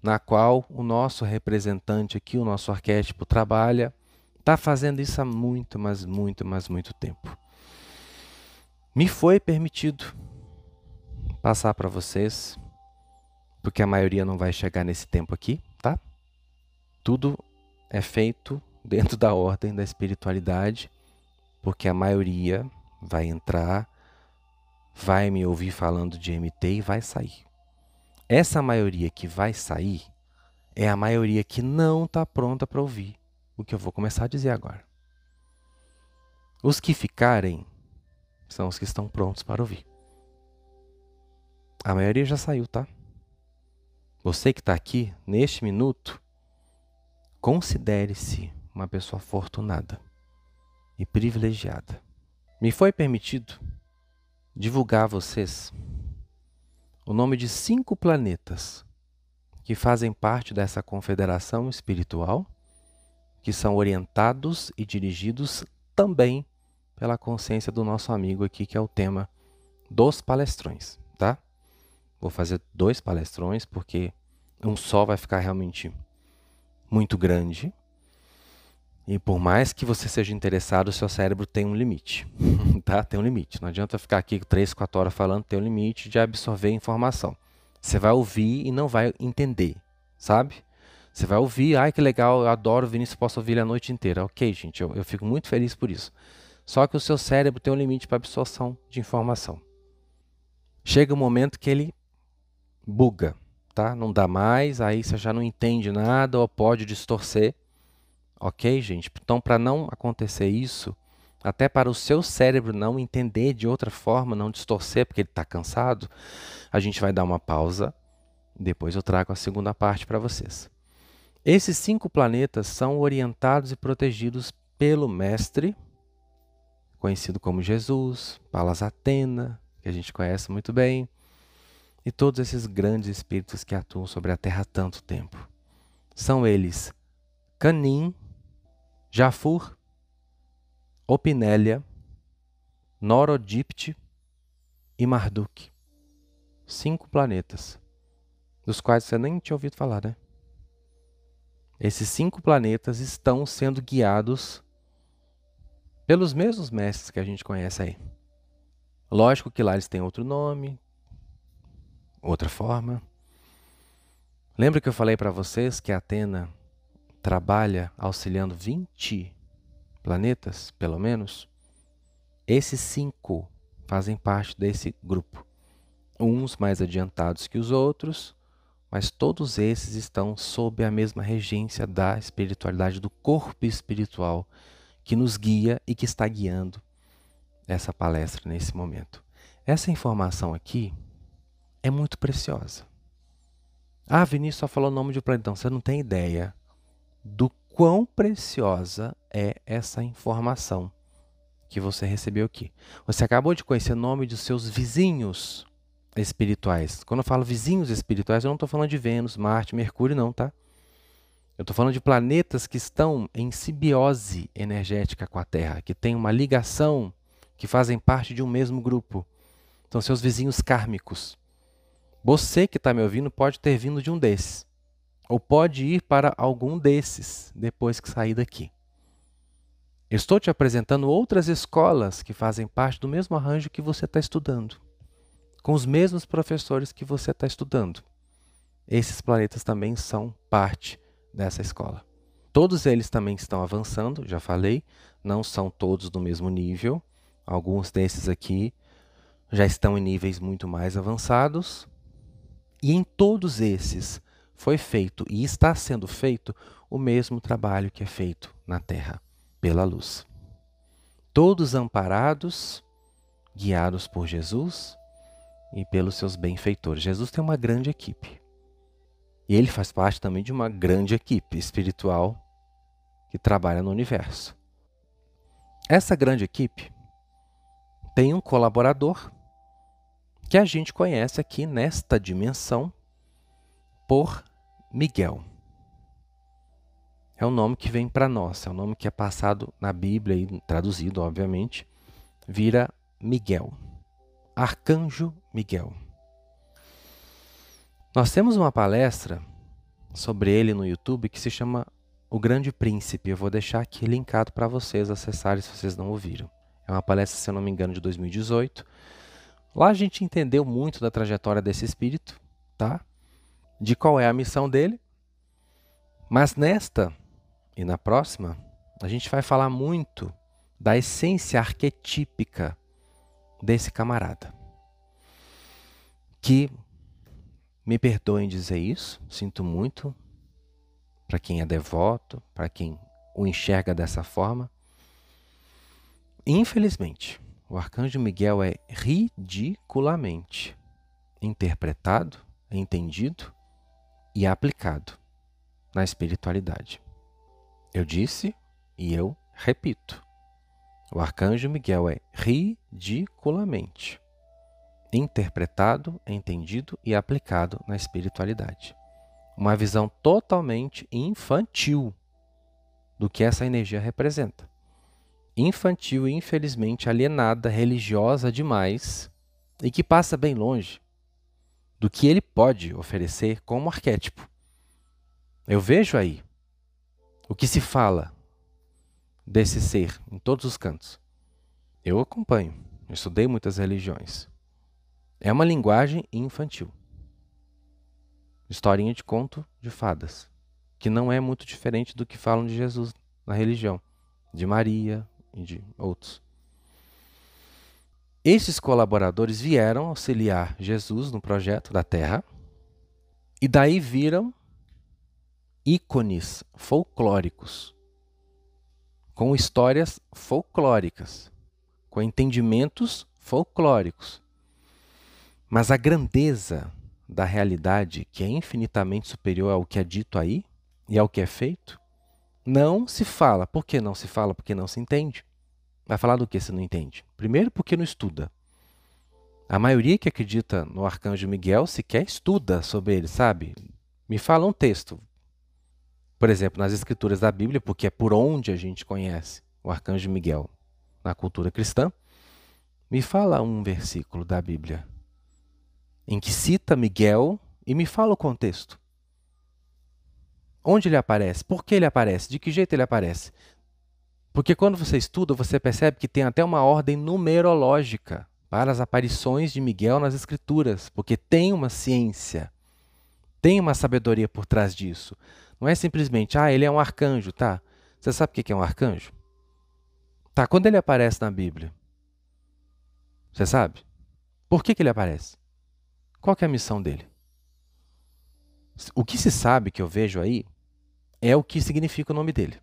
na qual o nosso representante aqui, o nosso arquétipo, trabalha, está fazendo isso há muito, mas muito, mas muito tempo. Me foi permitido passar para vocês, porque a maioria não vai chegar nesse tempo aqui, tá? Tudo é feito dentro da ordem da espiritualidade, porque a maioria vai entrar, vai me ouvir falando de MT e vai sair. Essa maioria que vai sair é a maioria que não está pronta para ouvir o que eu vou começar a dizer agora. Os que ficarem são os que estão prontos para ouvir. A maioria já saiu, tá? Você que está aqui neste minuto, considere-se uma pessoa afortunada e privilegiada. Me foi permitido divulgar a vocês o nome de cinco planetas que fazem parte dessa confederação espiritual, que são orientados e dirigidos também pela consciência do nosso amigo aqui, que é o tema dos palestrões, tá? Vou fazer dois palestrões porque um só vai ficar realmente muito grande. E por mais que você seja interessado, o seu cérebro tem um limite, tá? Tem um limite. Não adianta ficar aqui três, quatro horas falando, tem um limite de absorver informação. Você vai ouvir e não vai entender, sabe? Você vai ouvir, ai que legal, eu adoro o Vinícius, posso ouvir ele a noite inteira. Ok, gente, eu, eu fico muito feliz por isso. Só que o seu cérebro tem um limite para absorção de informação. Chega um momento que ele buga, tá? Não dá mais, aí você já não entende nada ou pode distorcer. Ok, gente? Então, para não acontecer isso, até para o seu cérebro não entender de outra forma, não distorcer, porque ele está cansado, a gente vai dar uma pausa. Depois eu trago a segunda parte para vocês. Esses cinco planetas são orientados e protegidos pelo Mestre, conhecido como Jesus, Palas Atena, que a gente conhece muito bem, e todos esses grandes espíritos que atuam sobre a Terra há tanto tempo. São eles Canim, Jafur, Opinélia, Norodipte e Marduk. Cinco planetas, dos quais você nem tinha ouvido falar, né? Esses cinco planetas estão sendo guiados pelos mesmos mestres que a gente conhece aí. Lógico que lá eles têm outro nome, outra forma. Lembra que eu falei para vocês que a Atena trabalha auxiliando 20 planetas, pelo menos, esses cinco fazem parte desse grupo. Uns mais adiantados que os outros, mas todos esses estão sob a mesma regência da espiritualidade, do corpo espiritual que nos guia e que está guiando essa palestra nesse momento. Essa informação aqui é muito preciosa. Ah, Vinícius só falou o nome de um planeta. Você não tem ideia do quão preciosa é essa informação que você recebeu aqui. Você acabou de conhecer o nome dos seus vizinhos espirituais. Quando eu falo vizinhos espirituais, eu não estou falando de Vênus, Marte, Mercúrio, não, tá? Eu estou falando de planetas que estão em simbiose energética com a Terra, que têm uma ligação, que fazem parte de um mesmo grupo. São seus vizinhos kármicos. Você que está me ouvindo pode ter vindo de um desses. Ou pode ir para algum desses depois que sair daqui. Estou te apresentando outras escolas que fazem parte do mesmo arranjo que você está estudando, com os mesmos professores que você está estudando. Esses planetas também são parte dessa escola. Todos eles também estão avançando, já falei, não são todos do mesmo nível. Alguns desses aqui já estão em níveis muito mais avançados. E em todos esses foi feito e está sendo feito o mesmo trabalho que é feito na Terra pela luz. Todos amparados, guiados por Jesus e pelos seus benfeitores. Jesus tem uma grande equipe. E ele faz parte também de uma grande equipe espiritual que trabalha no universo. Essa grande equipe tem um colaborador que a gente conhece aqui nesta dimensão por Miguel. É o nome que vem para nós, é o nome que é passado na Bíblia e traduzido, obviamente, vira Miguel. Arcanjo Miguel. Nós temos uma palestra sobre ele no YouTube que se chama O Grande Príncipe. Eu vou deixar aqui linkado para vocês acessarem se vocês não ouviram. É uma palestra, se eu não me engano, de 2018. Lá a gente entendeu muito da trajetória desse espírito, tá? De qual é a missão dele. Mas nesta e na próxima, a gente vai falar muito da essência arquetípica desse camarada. Que, me perdoem dizer isso, sinto muito para quem é devoto, para quem o enxerga dessa forma. Infelizmente, o arcanjo Miguel é ridiculamente interpretado, entendido e aplicado na espiritualidade. Eu disse e eu repito. O arcanjo Miguel é ridiculamente interpretado, entendido e aplicado na espiritualidade. Uma visão totalmente infantil do que essa energia representa. Infantil e infelizmente alienada, religiosa demais e que passa bem longe do que ele pode oferecer como arquétipo. Eu vejo aí o que se fala desse ser em todos os cantos. Eu acompanho, eu estudei muitas religiões. É uma linguagem infantil. Historinha de conto de fadas, que não é muito diferente do que falam de Jesus na religião, de Maria e de outros. Esses colaboradores vieram auxiliar Jesus no projeto da Terra e daí viram ícones folclóricos, com histórias folclóricas, com entendimentos folclóricos. Mas a grandeza da realidade, que é infinitamente superior ao que é dito aí e ao que é feito, não se fala. Por que não se fala? Porque não se entende. Vai falar do que se não entende? Primeiro, porque não estuda. A maioria que acredita no arcanjo Miguel sequer estuda sobre ele, sabe? Me fala um texto, por exemplo, nas escrituras da Bíblia, porque é por onde a gente conhece o arcanjo Miguel na cultura cristã, me fala um versículo da Bíblia em que cita Miguel e me fala o contexto. Onde ele aparece? Por que ele aparece? De que jeito ele aparece? Porque quando você estuda, você percebe que tem até uma ordem numerológica para as aparições de Miguel nas Escrituras, porque tem uma ciência, tem uma sabedoria por trás disso. Não é simplesmente, ah, ele é um arcanjo, tá? Você sabe o que é um arcanjo? Tá, quando ele aparece na Bíblia? Você sabe? Por que, que ele aparece? Qual é a missão dele? O que se sabe que eu vejo aí é o que significa o nome dele.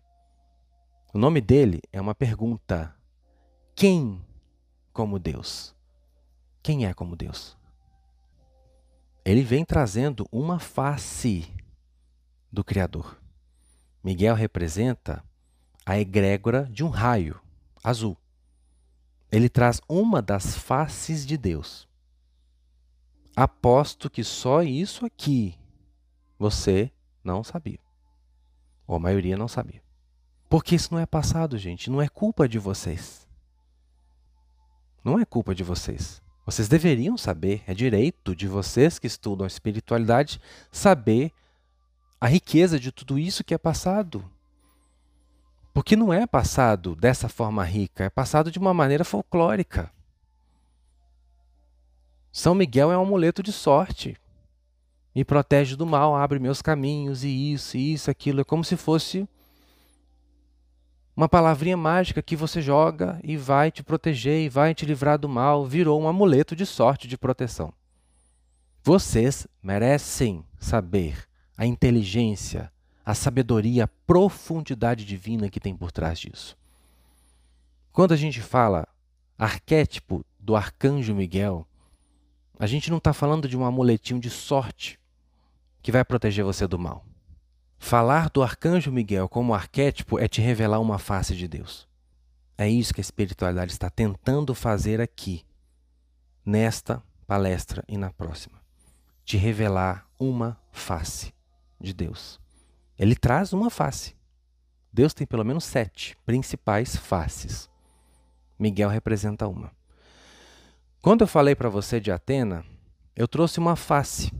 O nome dele é uma pergunta. Quem como Deus? Quem é como Deus? ele vem trazendo uma face do Criador. Miguel representa a egrégora de um raio azul. Ele traz uma das faces de Deus. Aposto que só isso aqui você não sabia. Ou a maioria não sabia. Porque isso não é passado, gente. Não é culpa de vocês. Não é culpa de vocês. Vocês deveriam saber, é direito de vocês que estudam a espiritualidade saber a riqueza de tudo isso que é passado. Porque não é passado dessa forma rica, é passado de uma maneira folclórica. São Miguel é um amuleto de sorte. Me protege do mal, abre meus caminhos, e isso, e isso, aquilo. É como se fosse uma palavrinha mágica que você joga e vai te proteger e vai te livrar do mal, virou um amuleto de sorte de proteção. Vocês merecem saber a inteligência, a sabedoria, a profundidade divina que tem por trás disso. Quando a gente fala arquétipo do arcanjo Miguel, a gente não está falando de um amuletinho de sorte que vai proteger você do mal. Falar do arcanjo Miguel como arquétipo é te revelar uma face de Deus. É isso que a espiritualidade está tentando fazer aqui, nesta palestra e na próxima. Te revelar uma face de Deus. Ele traz uma face. Deus tem pelo menos sete principais faces. Miguel representa uma. Quando eu falei para você de Atena, eu trouxe uma face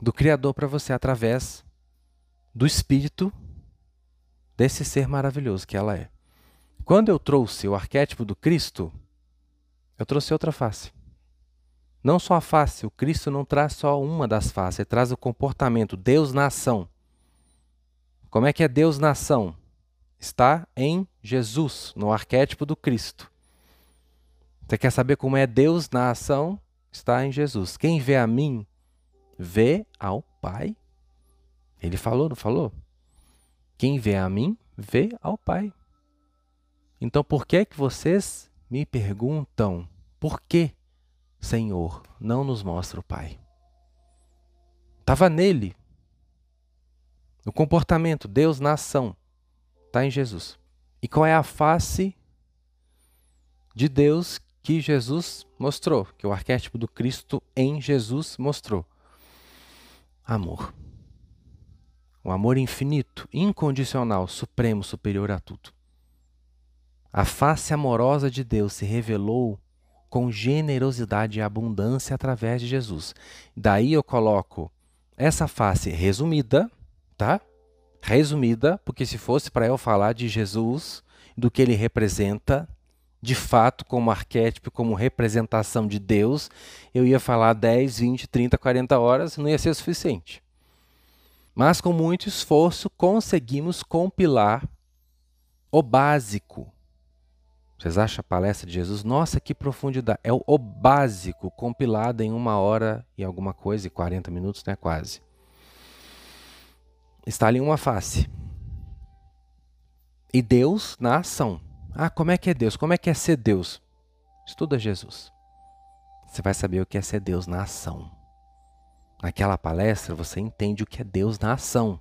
do Criador para você através do espírito desse ser maravilhoso que ela é. Quando eu trouxe o arquétipo do Cristo, eu trouxe outra face. Não só a face, o Cristo não traz só uma das faces, ele traz o comportamento, Deus na ação. Como é que é Deus na ação? Está em Jesus, no arquétipo do Cristo. Você quer saber como é Deus na ação? Está em Jesus. Quem vê a mim, vê ao Pai. Ele falou, não falou? Quem vê a mim, vê ao Pai. Então por que que vocês me perguntam por que, Senhor, não nos mostra o Pai? Estava nele. O comportamento, Deus na ação, está em Jesus. E qual é a face de Deus que Jesus mostrou, que o arquétipo do Cristo em Jesus mostrou? Amor. Um amor infinito, incondicional, supremo, superior a tudo. A face amorosa de Deus se revelou com generosidade e abundância através de Jesus. Daí eu coloco essa face resumida, tá? Resumida, porque se fosse para eu falar de Jesus, do que ele representa, de fato, como arquétipo, como representação de Deus, eu ia falar 10, 20, 30, 40 horas, não ia ser suficiente. Mas com muito esforço conseguimos compilar o básico. Vocês acham a palestra de Jesus? Nossa, que profundidade! É o, básico compilado em uma hora e alguma coisa, e 40 minutos, né? Quase. Está ali uma face. E Deus na ação. Ah, como é que é Deus? Como é que é ser Deus? Estuda Jesus. Você vai saber o que é ser Deus na ação. Naquela palestra você entende o que é Deus na ação.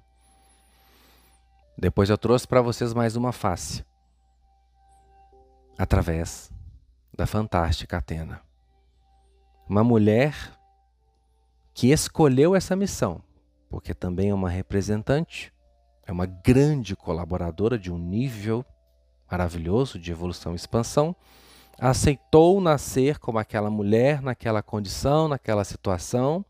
Depois eu trouxe para vocês mais uma face. Através da fantástica Atena. Uma mulher que escolheu essa missão, porque também é uma representante, é uma grande colaboradora de um nível maravilhoso de evolução e expansão, aceitou nascer como aquela mulher naquela condição, naquela situação,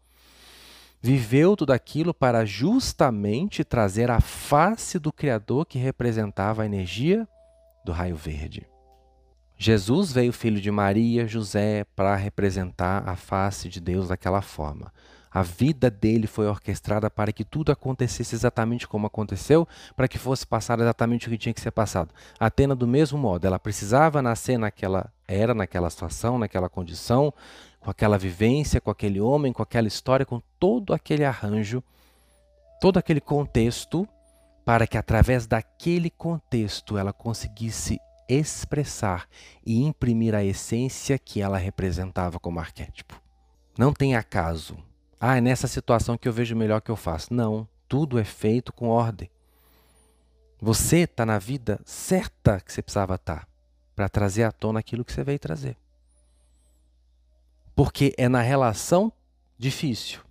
viveu tudo aquilo para justamente trazer a face do Criador que representava a energia do raio verde. Jesus veio filho de Maria, José, para representar a face de Deus daquela forma. A vida dele foi orquestrada para que tudo acontecesse exatamente como aconteceu, para que fosse passado exatamente o que tinha que ser passado. Atena, do mesmo modo, ela precisava nascer naquela era, naquela situação, naquela condição, com aquela vivência, com aquele homem, com aquela história, com todo aquele arranjo, todo aquele contexto, para que através daquele contexto ela conseguisse expressar e imprimir a essência que ela representava como arquétipo. Não tem acaso. Ah, é nessa situação que eu vejo melhor que eu faço. Não, tudo é feito com ordem. Você está na vida certa que você precisava estar tá, para trazer à tona aquilo que você veio trazer. Porque é na relação difícil,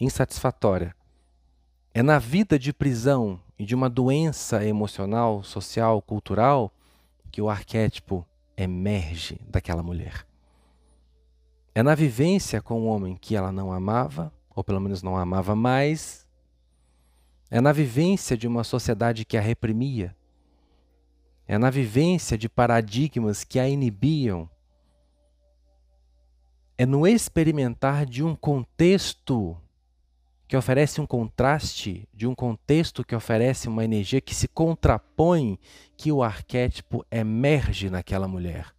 insatisfatória, é na vida de prisão e de uma doença emocional, social, cultural que o arquétipo emerge daquela mulher. É na vivência com o homem que ela não amava, ou pelo menos não amava mais. É na vivência de uma sociedade que a reprimia. É na vivência de paradigmas que a inibiam. É no experimentar de um contexto que oferece um contraste, de um contexto que oferece uma energia que se contrapõe, que o arquétipo emerge naquela mulher.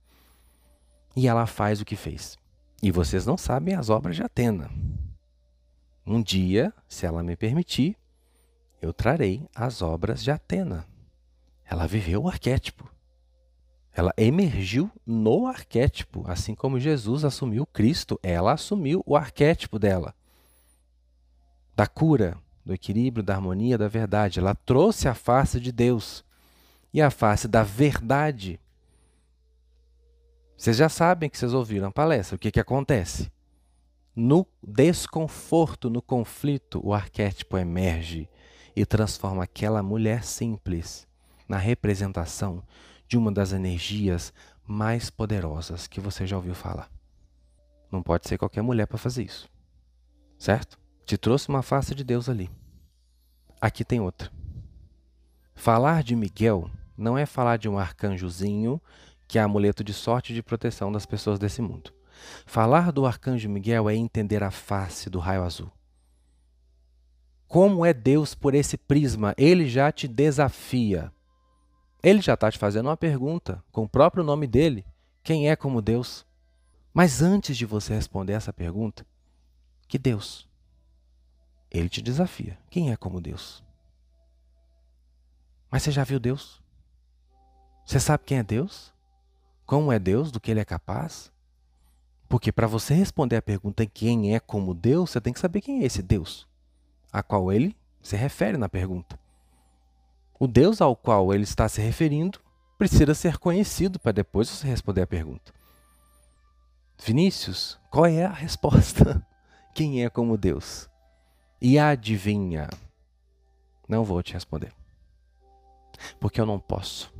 E ela faz o que fez. E vocês não sabem as obras de Atena. Um dia, se ela me permitir, eu trarei as obras de Atena. Ela viveu o arquétipo. Ela emergiu no arquétipo, assim como Jesus assumiu Cristo, ela assumiu o arquétipo dela. Da cura, do equilíbrio, da harmonia, da verdade. Ela trouxe a face de Deus e a face da verdade vocês já sabem que vocês ouviram a palestra. O que, que acontece? No desconforto, no conflito, o arquétipo emerge e transforma aquela mulher simples na representação de uma das energias mais poderosas que você já ouviu falar. Não pode ser qualquer mulher para fazer isso. Certo? Te trouxe uma face de Deus ali. Aqui tem outra. Falar de Miguel não é falar de um arcanjozinho que é amuleto de sorte e de proteção das pessoas desse mundo. Falar do arcanjo Miguel é entender a face do raio azul. Como é Deus por esse prisma? Ele já te desafia. Ele já está te fazendo uma pergunta com o próprio nome dele: quem é como Deus? Mas antes de você responder essa pergunta, que Deus? Ele te desafia: quem é como Deus? Mas você já viu Deus? Você sabe quem é Deus? Como é Deus, do que ele é capaz? Porque para você responder a pergunta quem é como Deus, você tem que saber quem é esse Deus, a qual ele se refere na pergunta. O Deus ao qual ele está se referindo precisa ser conhecido para depois você responder a pergunta. Vinícius, qual é a resposta? Quem é como Deus? E adivinha? Não vou te responder. Porque eu não posso.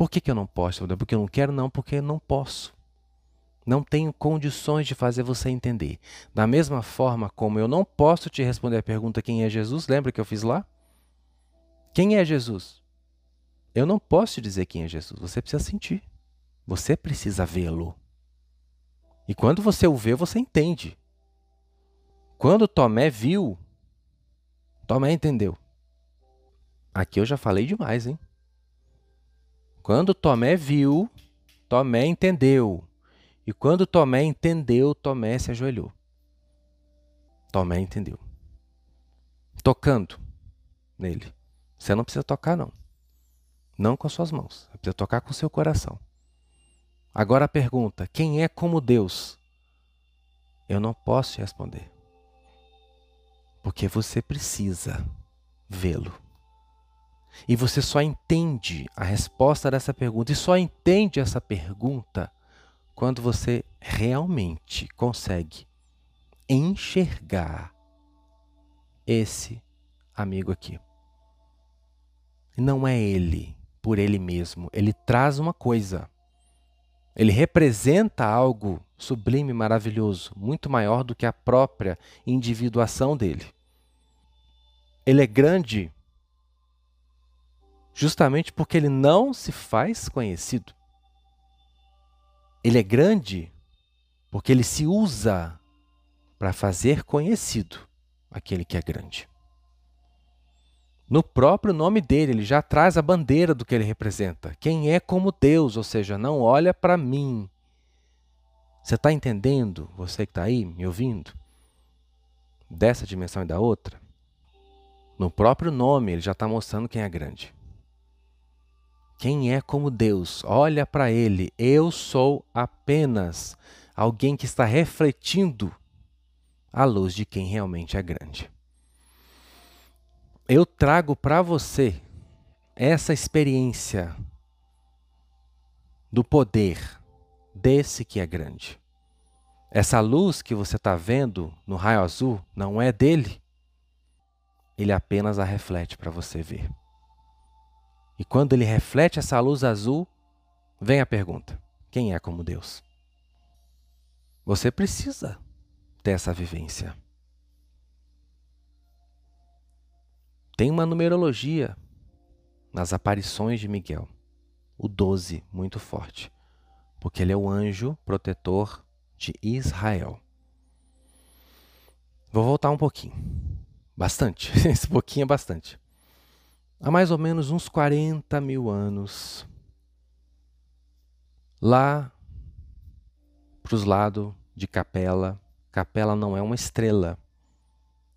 Por que, que eu não posso? Porque eu não quero? Não, porque eu não posso. Não tenho condições de fazer você entender. Da mesma forma como eu não posso te responder a pergunta quem é Jesus, lembra que eu fiz lá? Quem é Jesus? Eu não posso te dizer quem é Jesus. Você precisa sentir. Você precisa vê-lo. E quando você o vê, você entende. Quando Tomé viu, Tomé entendeu. Aqui eu já falei demais, hein? Quando Tomé viu, Tomé entendeu. E quando Tomé entendeu, Tomé se ajoelhou. Tomé entendeu. Tocando nele. Você não precisa tocar, não. Não com as suas mãos. Você precisa tocar com o seu coração. Agora a pergunta: quem é como Deus? Eu não posso responder. Porque você precisa vê-lo. E você só entende a resposta dessa pergunta e só entende essa pergunta quando você realmente consegue enxergar esse amigo aqui. Não é ele por ele mesmo, ele traz uma coisa. Ele representa algo sublime, maravilhoso, muito maior do que a própria individuação dele. Ele é grande justamente porque ele não se faz conhecido. Ele é grande porque ele se usa para fazer conhecido aquele que é grande. No próprio nome dele, ele já traz a bandeira do que ele representa. Quem é como Deus, ou seja, não olha para mim. Você está entendendo, você que está aí me ouvindo, dessa dimensão e da outra? No próprio nome, ele já está mostrando quem é grande. Quem é como Deus? Olha para ele. Eu sou apenas alguém que está refletindo a luz de quem realmente é grande. Eu trago para você essa experiência do poder desse que é grande. Essa luz que você está vendo no raio azul não é dele. Ele apenas a reflete para você ver. E quando ele reflete essa luz azul, vem a pergunta: quem é como Deus? Você precisa ter essa vivência. Tem uma numerologia nas aparições de Miguel, o 12, muito forte, porque ele é o anjo protetor de Israel. Vou voltar um pouquinho. Bastante. Esse pouquinho é bastante. Há mais ou menos uns 40 mil anos, lá para os lados de Capela, Capela não é uma estrela.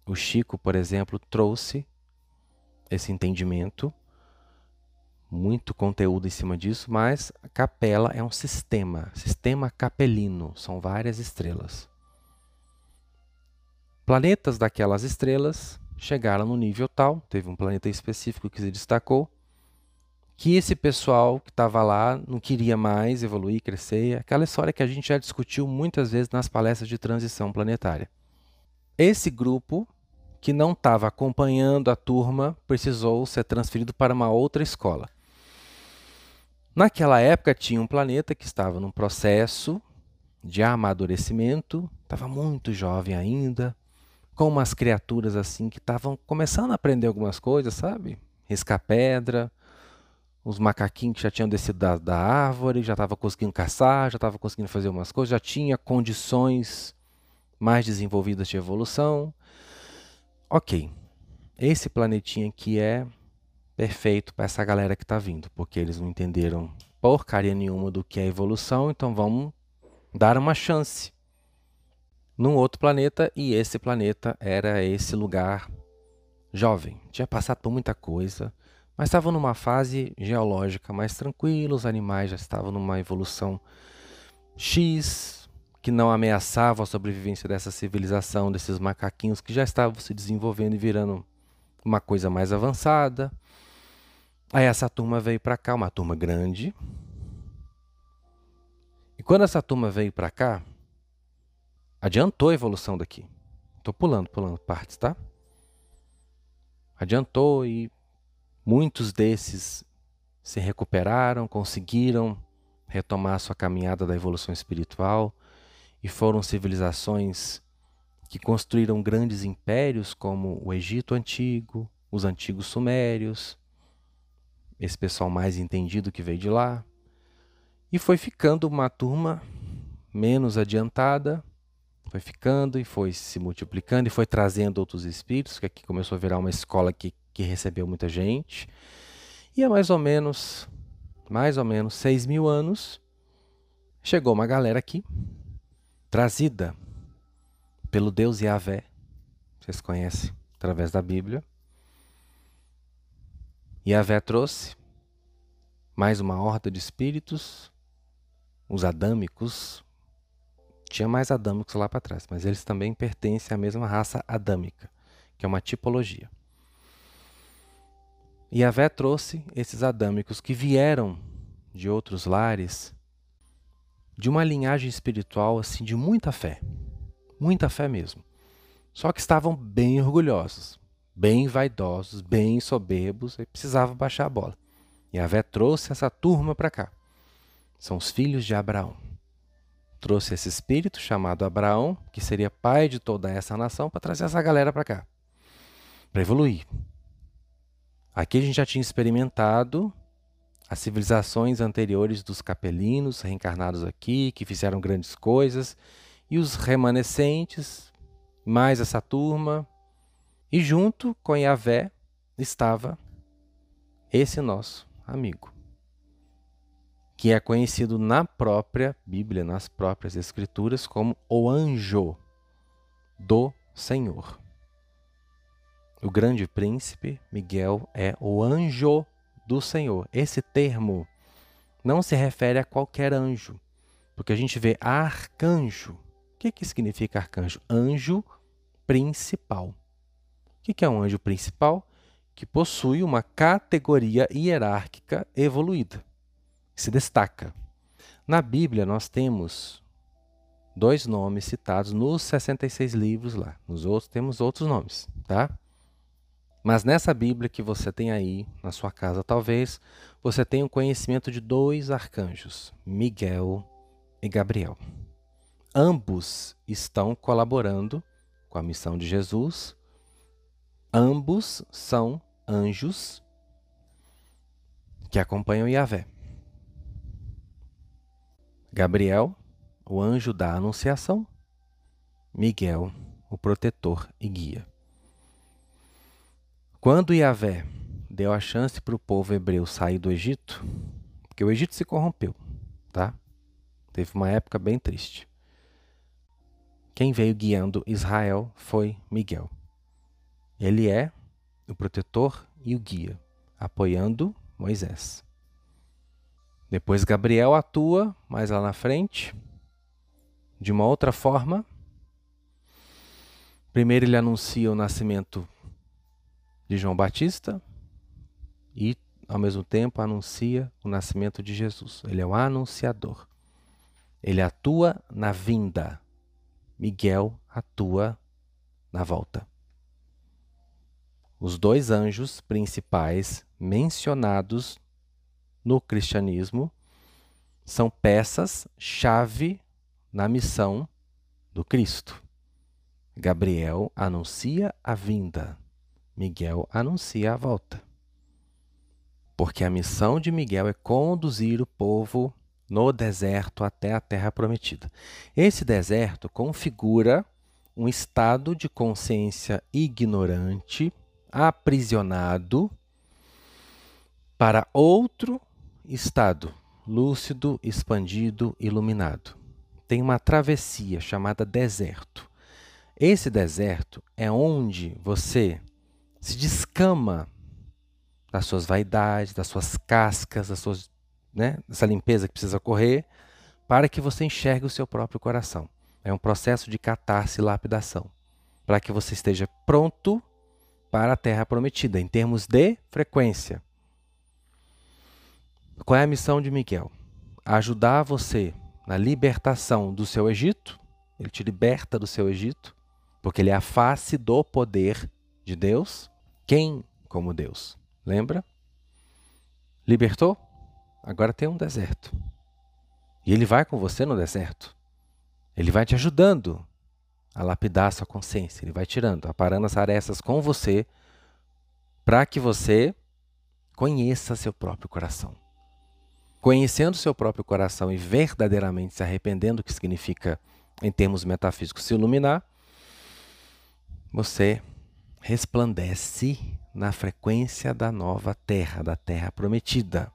O Chico, por exemplo, trouxe esse entendimento, muito conteúdo em cima disso, mas a capela é um sistema, sistema capelino, são várias estrelas. Planetas daquelas estrelas chegaram no nível tal, teve um planeta específico que se destacou, que esse pessoal que estava lá não queria mais evoluir, crescer, aquela história que a gente já discutiu muitas vezes nas palestras de transição planetária. Esse grupo que não estava acompanhando a turma precisou ser transferido para uma outra escola. Naquela época tinha um planeta que estava num processo de amadurecimento, estava muito jovem ainda, com umas criaturas assim que estavam começando a aprender algumas coisas, sabe? Riscar pedra, os macaquinhos que já tinham descido da, da árvore, já estavam conseguindo caçar, já estavam conseguindo fazer umas coisas, já tinha condições mais desenvolvidas de evolução. Ok, esse planetinha aqui é perfeito para essa galera que está vindo, porque eles não entenderam porcaria nenhuma do que é evolução, então vamos dar uma chance num outro planeta e esse planeta era esse lugar jovem, tinha passado por muita coisa, mas estava numa fase geológica mais tranquila, os animais já estavam numa evolução X, que não ameaçava a sobrevivência dessa civilização, desses macaquinhos que já estavam se desenvolvendo e virando uma coisa mais avançada. Aí essa turma veio para cá, uma turma grande. E quando essa turma veio para cá, adiantou a evolução daqui. Estou pulando, pulando partes, tá? Adiantou e Muitos desses se recuperaram, conseguiram retomar sua caminhada da evolução espiritual e foram civilizações que construíram grandes impérios como o Egito antigo, os antigos sumérios, esse pessoal mais entendido que veio de lá, e foi ficando uma turma menos adiantada, foi ficando e foi se multiplicando e foi trazendo outros espíritos, que aqui começou a virar uma escola que que recebeu muita gente. E há mais ou menos, mais ou menos seis mil anos, chegou uma galera aqui, trazida pelo Deus Yahvé, vocês conhecem através da Bíblia. Yahvé trouxe mais uma horda de espíritos, os adâmicos. Tinha mais adâmicos lá para trás, mas eles também pertencem à mesma raça adâmica, que é uma tipologia. E Vé trouxe esses adâmicos que vieram de outros lares, de uma linhagem espiritual assim de muita fé, muita fé mesmo. Só que estavam bem orgulhosos, bem vaidosos, bem soberbos e precisavam baixar a bola. E Vé trouxe essa turma para cá. São os filhos de Abraão. Trouxe esse espírito chamado Abraão, que seria pai de toda essa nação, para trazer essa galera para cá, para evoluir, Aqui a gente já tinha experimentado as civilizações anteriores dos capelinos reencarnados aqui, que fizeram grandes coisas, e os remanescentes, mais essa turma, e junto com Yahvé estava esse nosso amigo, que é conhecido na própria Bíblia, nas próprias Escrituras, como o anjo do Senhor. O grande príncipe Miguel é o anjo do Senhor. Esse termo não se refere a qualquer anjo, Porque a gente vê arcanjo. O que, que significa arcanjo? Anjo principal. O que, é um anjo principal? Que possui uma categoria hierárquica evoluída, se destaca. Na Bíblia, nós temos dois nomes citados nos 66 livros lá. Nos outros, temos outros nomes, tá? Mas nessa Bíblia que você tem aí na sua casa, talvez você tenha o um conhecimento de dois arcanjos, Miguel e Gabriel. Ambos estão colaborando com a missão de Jesus. Ambos são anjos que acompanham Yahvé. Gabriel, o anjo da Anunciação, Miguel, o protetor e guia. Quando Yahvé deu a chance para o povo hebreu sair do Egito, porque o Egito se corrompeu, tá? Teve uma época bem triste. Quem veio guiando Israel foi Miguel. Ele é o protetor e o guia, apoiando Moisés. Depois Gabriel atua mais lá na frente, de uma outra forma. Primeiro ele anuncia o nascimento de João Batista e, ao mesmo tempo, anuncia o nascimento de Jesus. Ele é o anunciador. Ele atua na vinda. Miguel atua na volta. Os dois anjos principais mencionados no cristianismo são peças-chave na missão do Cristo. Gabriel anuncia a vinda. Miguel anuncia a volta. Porque a missão de Miguel é conduzir o povo no deserto até a terra prometida. Esse deserto configura um estado de consciência ignorante, aprisionado, para outro estado lúcido, expandido, iluminado. Tem uma travessia chamada deserto. Esse deserto é onde você se descama das suas vaidades, das suas cascas, das suas, né, dessa limpeza que precisa ocorrer, para que você enxergue o seu próprio coração. É um processo de catarse e lapidação, para que você esteja pronto para a terra prometida, em termos de frequência. Qual é a missão de Miguel? Ajudar você na libertação do seu Egito. Ele te liberta do seu Egito, porque ele é a face do poder de Deus. Quem como Deus? Lembra? Libertou? Agora tem um deserto. E ele vai com você no deserto. Ele vai te ajudando a lapidar a sua consciência. Ele vai tirando, aparando as arestas com você, para que você conheça seu próprio coração. Conhecendo seu próprio coração e verdadeiramente se arrependendo, que significa, em termos metafísicos, se iluminar, você resplandece na frequência da nova terra, da terra prometida.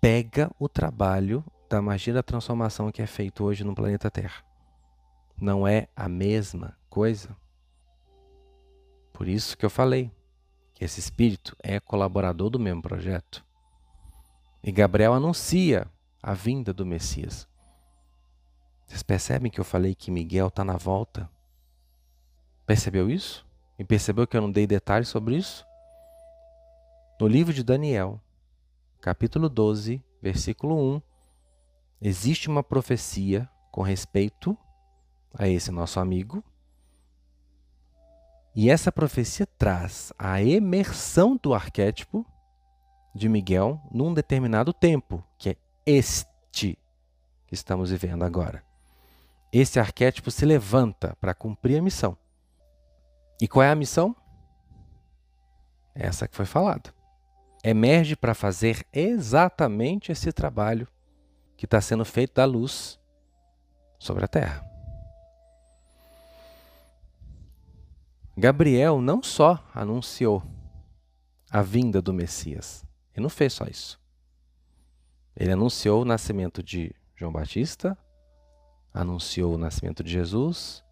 Pega o trabalho da magia da transformação que é feito hoje no planeta Terra. Não é a mesma coisa? Por isso que eu falei que esse espírito é colaborador do mesmo projeto. E Gabriel anuncia a vinda do Messias. Vocês percebem que eu falei que Miguel está na volta? Percebeu isso? E percebeu que eu não dei detalhes sobre isso? No livro de Daniel, capítulo 12, versículo 1, existe uma profecia com respeito a esse nosso amigo. E essa profecia traz a emersão do arquétipo de Miguel num determinado tempo, que é este que estamos vivendo agora. Esse arquétipo se levanta para cumprir a missão. E qual é a missão? Essa que foi falada. Emerge para fazer exatamente esse trabalho que está sendo feito da luz sobre a terra. Gabriel não só anunciou a vinda do Messias, ele não fez só isso. Ele anunciou o nascimento de João Batista, anunciou o nascimento de Jesus,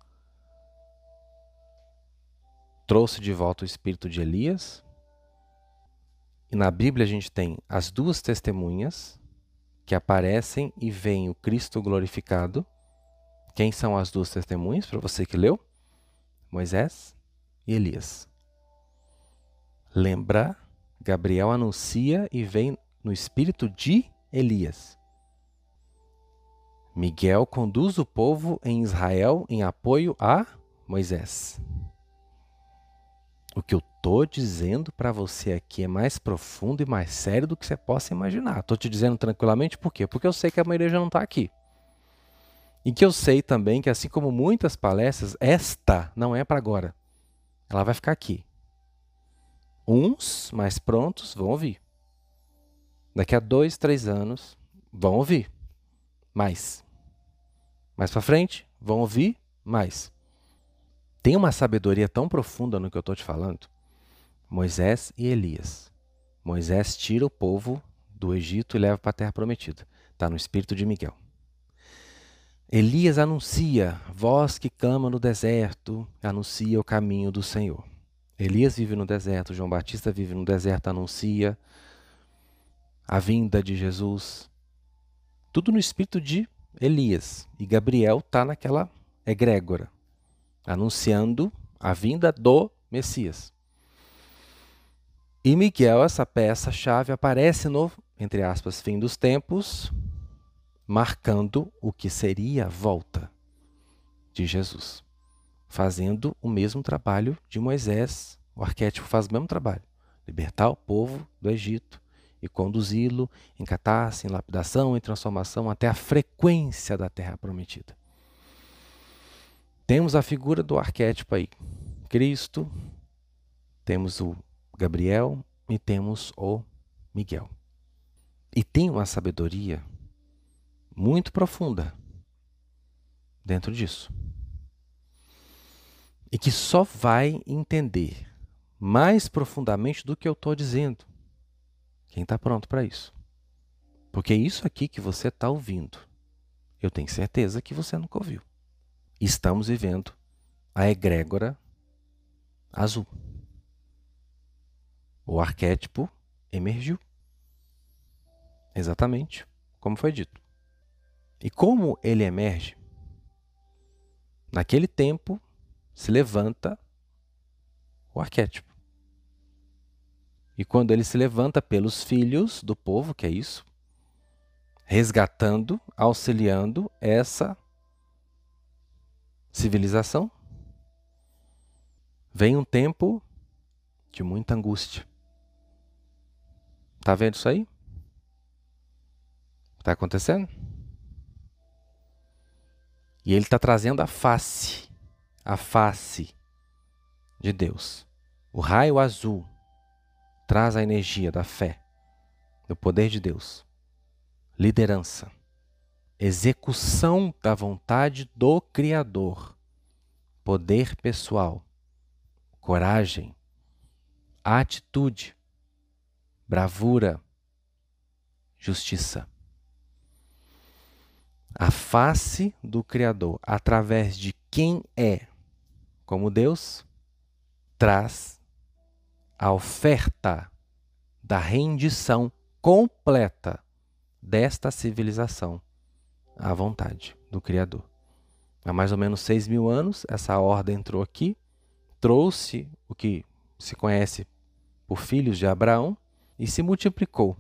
trouxe de volta o espírito de Elias. E na Bíblia a gente tem as duas testemunhas que aparecem e veem o Cristo glorificado. Quem são as duas testemunhas, para você que leu? Moisés e Elias. Lembra, Gabriel anuncia e vem no espírito de Elias. Miguel conduz o povo em Israel em apoio a Moisés. O que eu estou dizendo para você aqui é mais profundo e mais sério do que você possa imaginar. Estou te dizendo tranquilamente por quê? Porque eu sei que a maioria já não está aqui. E que eu sei também que, assim como muitas palestras, esta não é para agora. Ela vai ficar aqui. Uns mais prontos vão ouvir. Daqui a dois, três anos, vão ouvir mais. Mais para frente, vão ouvir mais. Tem uma sabedoria tão profunda no que eu estou te falando. Moisés e Elias. Moisés tira o povo do Egito e leva para a terra prometida. Está no espírito de Miguel. Elias anuncia, voz que clama no deserto, anuncia o caminho do Senhor. Elias vive no deserto, João Batista vive no deserto, anuncia a vinda de Jesus. Tudo no espírito de Elias. E Gabriel está naquela egrégora, anunciando a vinda do Messias. E Miguel, essa peça-chave, aparece no, entre aspas, fim dos tempos, marcando o que seria a volta de Jesus, fazendo o mesmo trabalho de Moisés. O arquétipo faz o mesmo trabalho: libertar o povo do Egito e conduzi-lo em catarse, em lapidação, em transformação até a frequência da terra prometida. Temos a figura do arquétipo aí, Cristo, temos o Gabriel e temos o Miguel. E tem uma sabedoria muito profunda dentro disso. E que só vai entender mais profundamente do que eu estou dizendo quem está pronto para isso? Porque é isso aqui que você está ouvindo, eu tenho certeza que você nunca ouviu. Estamos vivendo a egrégora azul. O arquétipo emergiu. Exatamente como foi dito. E como ele emerge? Naquele tempo se levanta o arquétipo. E quando ele se levanta pelos filhos do povo, que é isso, resgatando, auxiliando essa civilização, vem um tempo de muita angústia. Tá vendo isso aí? Está acontecendo? E ele está trazendo a face, a face de Deus. O raio azul traz a energia da fé, do poder de Deus, liderança, execução da vontade do Criador, poder pessoal, coragem, atitude, bravura, justiça. A face do Criador, através de quem é como Deus, traz a oferta da rendição completa desta civilização à vontade do Criador. Há mais ou menos seis mil anos, essa ordem entrou aqui, trouxe o que se conhece por filhos de Abraão e se multiplicou.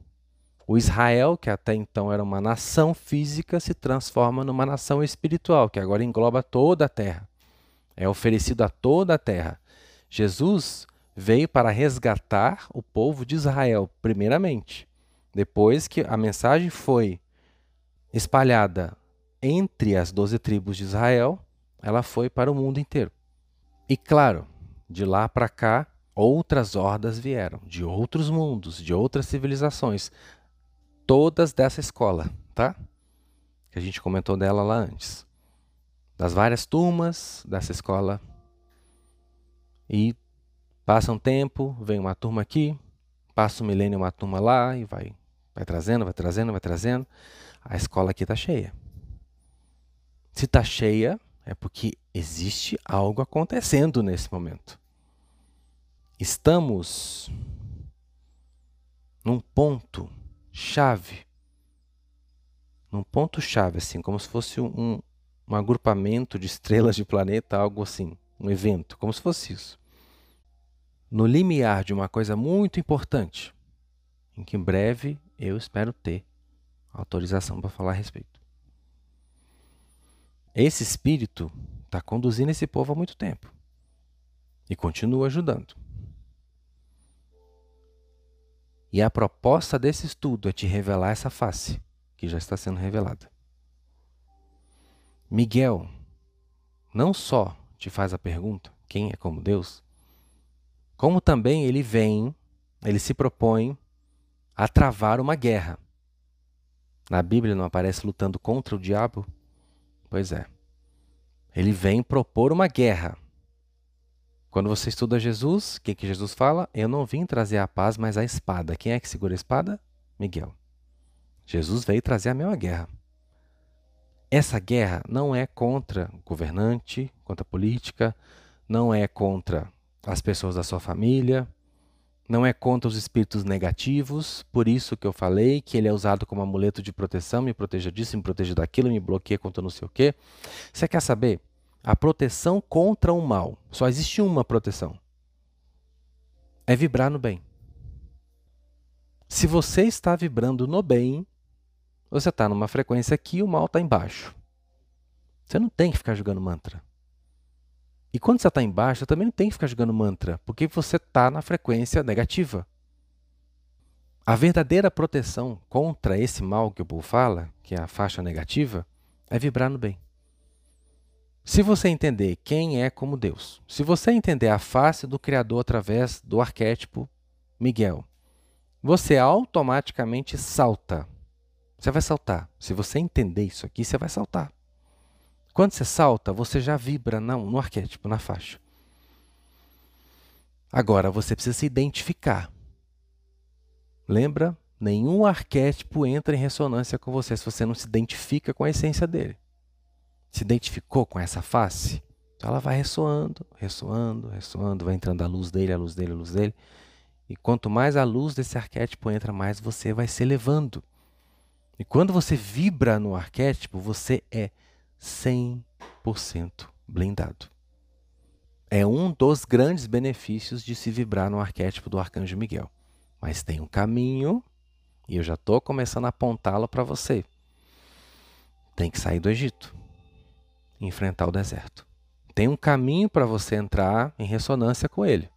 O Israel, que até então era uma nação física, se transforma numa nação espiritual, que agora engloba toda a terra. É oferecido a toda a terra. Jesus veio para resgatar o povo de Israel, primeiramente. Depois que a mensagem foi espalhada entre as doze tribos de Israel, ela foi para o mundo inteiro. E claro, de lá para cá, outras hordas vieram, de outros mundos, de outras civilizações, todas dessa escola, tá? Que a gente comentou dela lá antes. Das várias turmas dessa escola. E Passa um tempo, vem uma turma aqui, passa um milênio uma turma lá e vai, vai trazendo, vai trazendo, vai trazendo. A escola aqui está cheia. Se está cheia, é porque existe algo acontecendo nesse momento. Estamos num ponto chave num ponto-chave, assim, como se fosse um, um agrupamento de estrelas de planeta, algo assim, um evento, como se fosse isso. No limiar de uma coisa muito importante, em que em breve eu espero ter autorização para falar a respeito. Esse espírito está conduzindo esse povo há muito tempo e continua ajudando. E a proposta desse estudo é te revelar essa face que já está sendo revelada. Miguel não só te faz a pergunta, quem é como Deus, como também ele vem, ele se propõe a travar uma guerra. Na Bíblia não aparece lutando contra o diabo? Pois é. Ele vem propor uma guerra. Quando você estuda Jesus, o que, que Jesus fala? Eu não vim trazer a paz, mas a espada. Quem é que segura a espada? Miguel. Jesus veio trazer a mesma guerra. Essa guerra não é contra o governante, contra a política, não é contra as pessoas da sua família, não é contra os espíritos negativos, por isso que eu falei que ele é usado como amuleto de proteção, me proteja disso, me proteja daquilo, me bloqueia contra não sei o quê. Você quer saber? A proteção contra o mal. Só existe uma proteção. É vibrar no bem. Se você está vibrando no bem, você está numa frequência aqui e o mal está embaixo. Você não tem que ficar jogando mantra. E quando você está embaixo, você também não tem que ficar jogando mantra, porque você está na frequência negativa. A verdadeira proteção contra esse mal que o Bull fala, que é a faixa negativa, é vibrar no bem. Se você entender quem é como Deus, se você entender a face do Criador através do arquétipo Miguel, você automaticamente salta você vai saltar. Se você entender isso aqui, você vai saltar. Quando você salta, você já vibra não, no arquétipo, na faixa. Agora, você precisa se identificar. Lembra? Nenhum arquétipo entra em ressonância com você se você não se identifica com a essência dele. Se identificou com essa face? Então ela vai ressoando, ressoando, ressoando, vai entrando a luz dele, a luz dele, a luz dele. E quanto mais a luz desse arquétipo entra, mais você vai se elevando. E quando você vibra no arquétipo, você é 100% blindado. É um dos grandes benefícios de se vibrar no arquétipo do Arcanjo Miguel. Mas tem um caminho, e eu já estou começando a apontá-lo para você. Tem que sair do Egito, enfrentar o deserto. Tem um caminho para você entrar em ressonância com ele.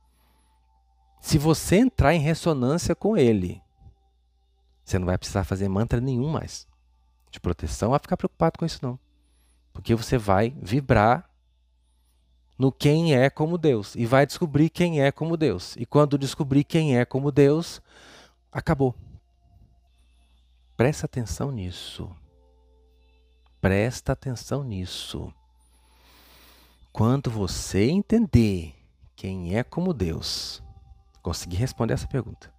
Se você entrar em ressonância com ele você não vai precisar fazer mantra nenhum mais de proteção a ficar preocupado com isso não. Porque você vai vibrar no quem é como Deus e vai descobrir quem é como Deus. E quando descobrir quem é como Deus, acabou. Presta atenção nisso. Presta atenção nisso. Quando você entender quem é como Deus, conseguir responder essa pergunta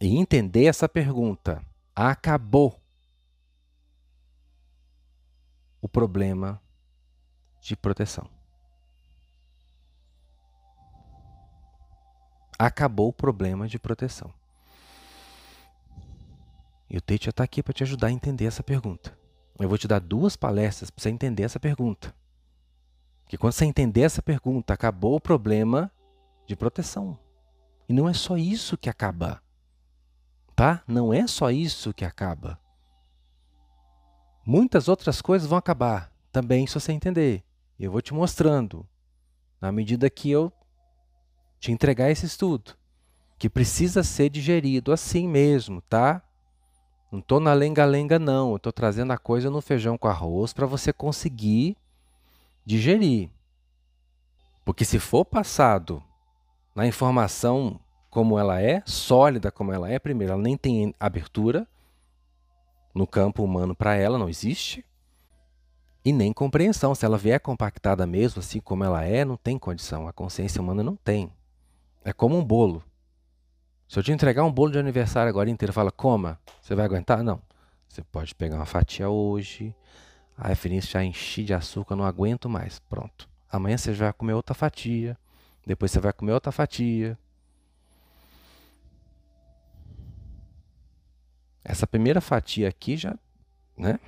e entender essa pergunta, acabou o problema de proteção. Acabou o problema de proteção. E o Teacher está aqui para te ajudar a entender essa pergunta. Eu vou te dar duas palestras para você entender essa pergunta. Porque quando você entender essa pergunta, acabou o problema de proteção. E não é só isso que acaba tá? Não é só isso que acaba. Muitas outras coisas vão acabar também, se você entender. Eu vou te mostrando, na medida que eu te entregar esse estudo, que precisa ser digerido assim mesmo, tá? Não estou na lenga-lenga, não. Estou trazendo a coisa no feijão com arroz para você conseguir digerir. Porque se for passado na informação como ela é, sólida como ela é, primeiro, ela nem tem abertura no campo humano para ela, não existe. E nem compreensão. Se ela vier compactada mesmo, assim como ela é, não tem condição. A consciência humana não tem. É como um bolo. Se eu te entregar um bolo de aniversário agora inteiro, fala, coma, você vai aguentar? Não. Você pode pegar uma fatia hoje. Ai, Vinícius, já enchi de açúcar, não aguento mais. Pronto. Amanhã você vai comer outra fatia. Depois você vai comer outra fatia. Essa primeira fatia aqui já Né?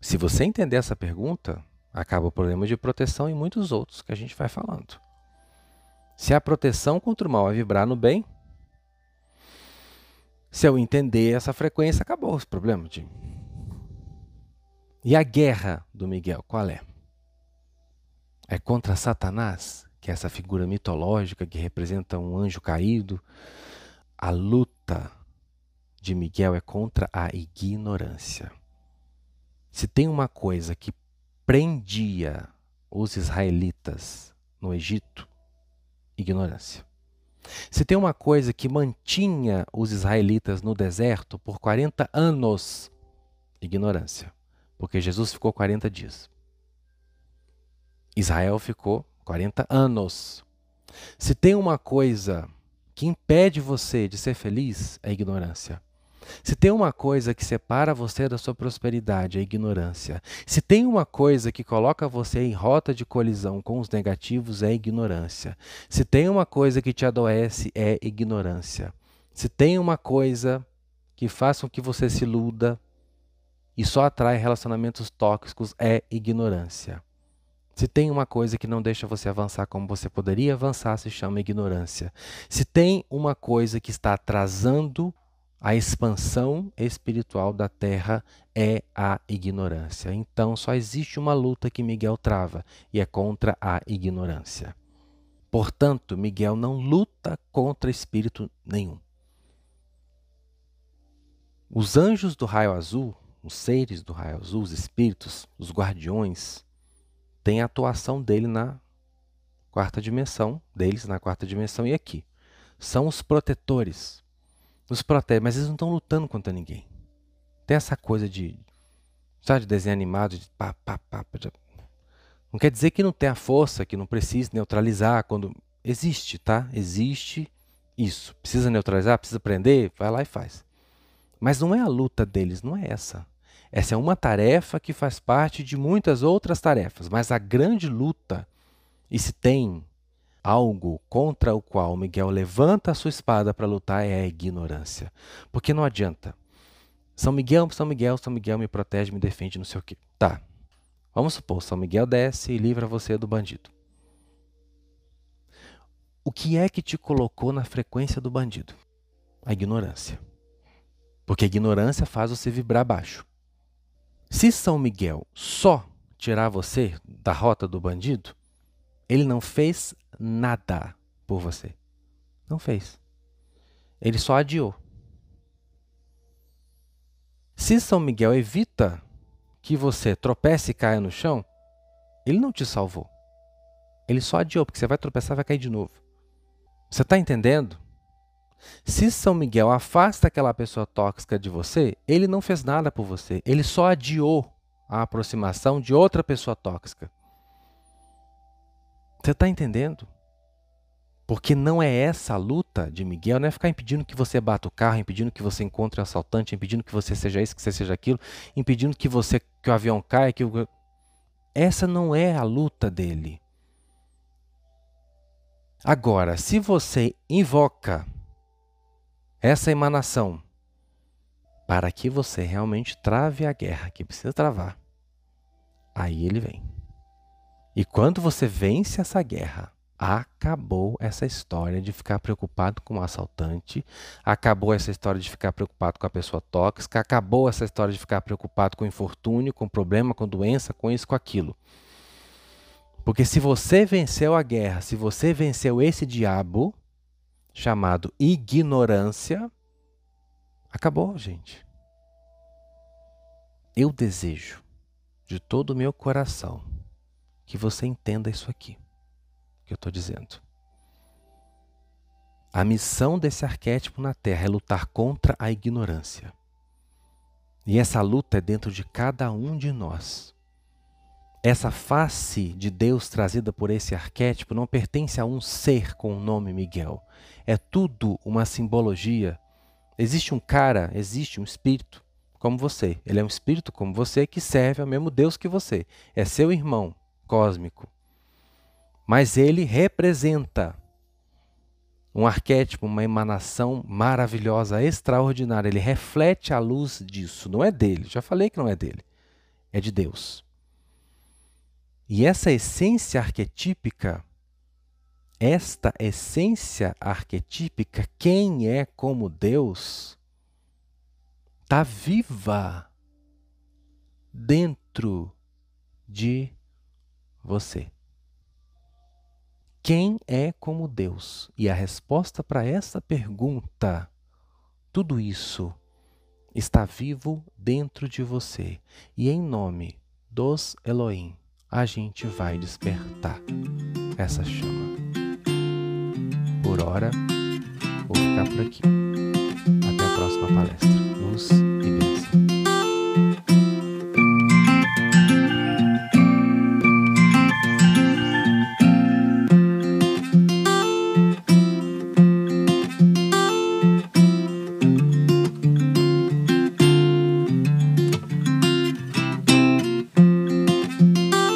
Se você entender essa pergunta, acaba o problema de proteção e muitos outros que a gente vai falando. Se a proteção contra o mal é vibrar no bem, se eu entender essa frequência, acabou os problemas. De... E a guerra do Miguel, qual é? É contra Satanás, que é essa figura mitológica que representa um anjo caído. A luta de Miguel é contra a ignorância. Se tem uma coisa que prendia os israelitas no Egito, ignorância. Se tem uma coisa que mantinha os israelitas no deserto por 40 anos, ignorância. Porque Jesus ficou 40 dias. Israel ficou 40 anos. Se tem uma coisa que impede você de ser feliz, é ignorância. Se tem uma coisa que separa você da sua prosperidade, é ignorância. Se tem uma coisa que coloca você em rota de colisão com os negativos, é ignorância. Se tem uma coisa que te adoece, é ignorância. Se tem uma coisa que faça com que você se iluda e só atrai relacionamentos tóxicos, é ignorância. Se tem uma coisa que não deixa você avançar como você poderia avançar, se chama ignorância. Se tem uma coisa que está atrasando a expansão espiritual da Terra é a ignorância. Então só existe uma luta que Miguel trava e é contra a ignorância. Portanto, Miguel não luta contra espírito nenhum. Os anjos do raio azul, os seres do raio azul, os espíritos, os guardiões, têm a atuação dele na quarta dimensão, deles na quarta dimensão e aqui. São os protetores, nos protege, mas eles não estão lutando contra ninguém. Tem essa coisa de, sabe, de desenho animado, de pá, pá, pá, Não quer dizer que não tem a força, que não precisa neutralizar quando existe, tá? Existe isso. Precisa neutralizar, precisa prender, vai lá e faz. Mas não é a luta deles, não é essa. Essa é uma tarefa que faz parte de muitas outras tarefas, mas a grande luta, e se tem algo contra o qual Miguel levanta a sua espada para lutar é a ignorância. Porque não adianta. São Miguel, São Miguel, São Miguel me protege, me defende, não sei o quê. Tá. Vamos supor, São Miguel desce e livra você do bandido. O que é que te colocou na frequência do bandido? A ignorância. Porque a ignorância faz você vibrar baixo. Se São Miguel só tirar você da rota do bandido, ele não fez nada por você. Não fez. Ele só adiou. Se São Miguel evita que você tropece e caia no chão, ele não te salvou. Ele só adiou, porque você vai tropeçar e vai cair de novo. Você está entendendo? Se São Miguel afasta aquela pessoa tóxica de você, ele não fez nada por você. Ele só adiou a aproximação de outra pessoa tóxica. Você está entendendo? Porque não é essa a luta de Miguel, não é ficar impedindo que você bata o carro, impedindo que você encontre o um assaltante, impedindo que você seja isso, que você seja aquilo, impedindo que você que o avião caia, que o... essa não é a luta dele. Agora, se você invoca essa emanação para que você realmente trave a guerra que precisa travar, aí ele vem. E quando você vence essa guerra, acabou essa história de ficar preocupado com o assaltante, acabou essa história de ficar preocupado com a pessoa tóxica, acabou essa história de ficar preocupado com infortúnio, com problema, com doença, com isso, com aquilo. Porque se você venceu a guerra, se você venceu esse diabo chamado ignorância, acabou, gente. Eu desejo de todo o meu coração que você entenda isso aqui que eu estou dizendo. A missão desse arquétipo na Terra é lutar contra a ignorância. E essa luta é dentro de cada um de nós. Essa face de Deus trazida por esse arquétipo não pertence a um ser com o nome Miguel. É tudo uma simbologia. Existe um cara, existe um espírito como você. Ele é um espírito como você que serve ao mesmo Deus que você. É seu irmão, cósmico. Mas ele representa um arquétipo, uma emanação maravilhosa, extraordinária. Ele reflete a luz disso. Não é dele. Já falei que não é dele. É de Deus. E essa essência arquetípica, esta essência arquetípica, quem é como Deus, está viva dentro de você. Quem é como Deus? E a resposta para essa pergunta, tudo isso está vivo dentro de você. E em nome dos Elohim, a gente vai despertar essa chama. Por hora, vou ficar por aqui. Até a próxima palestra.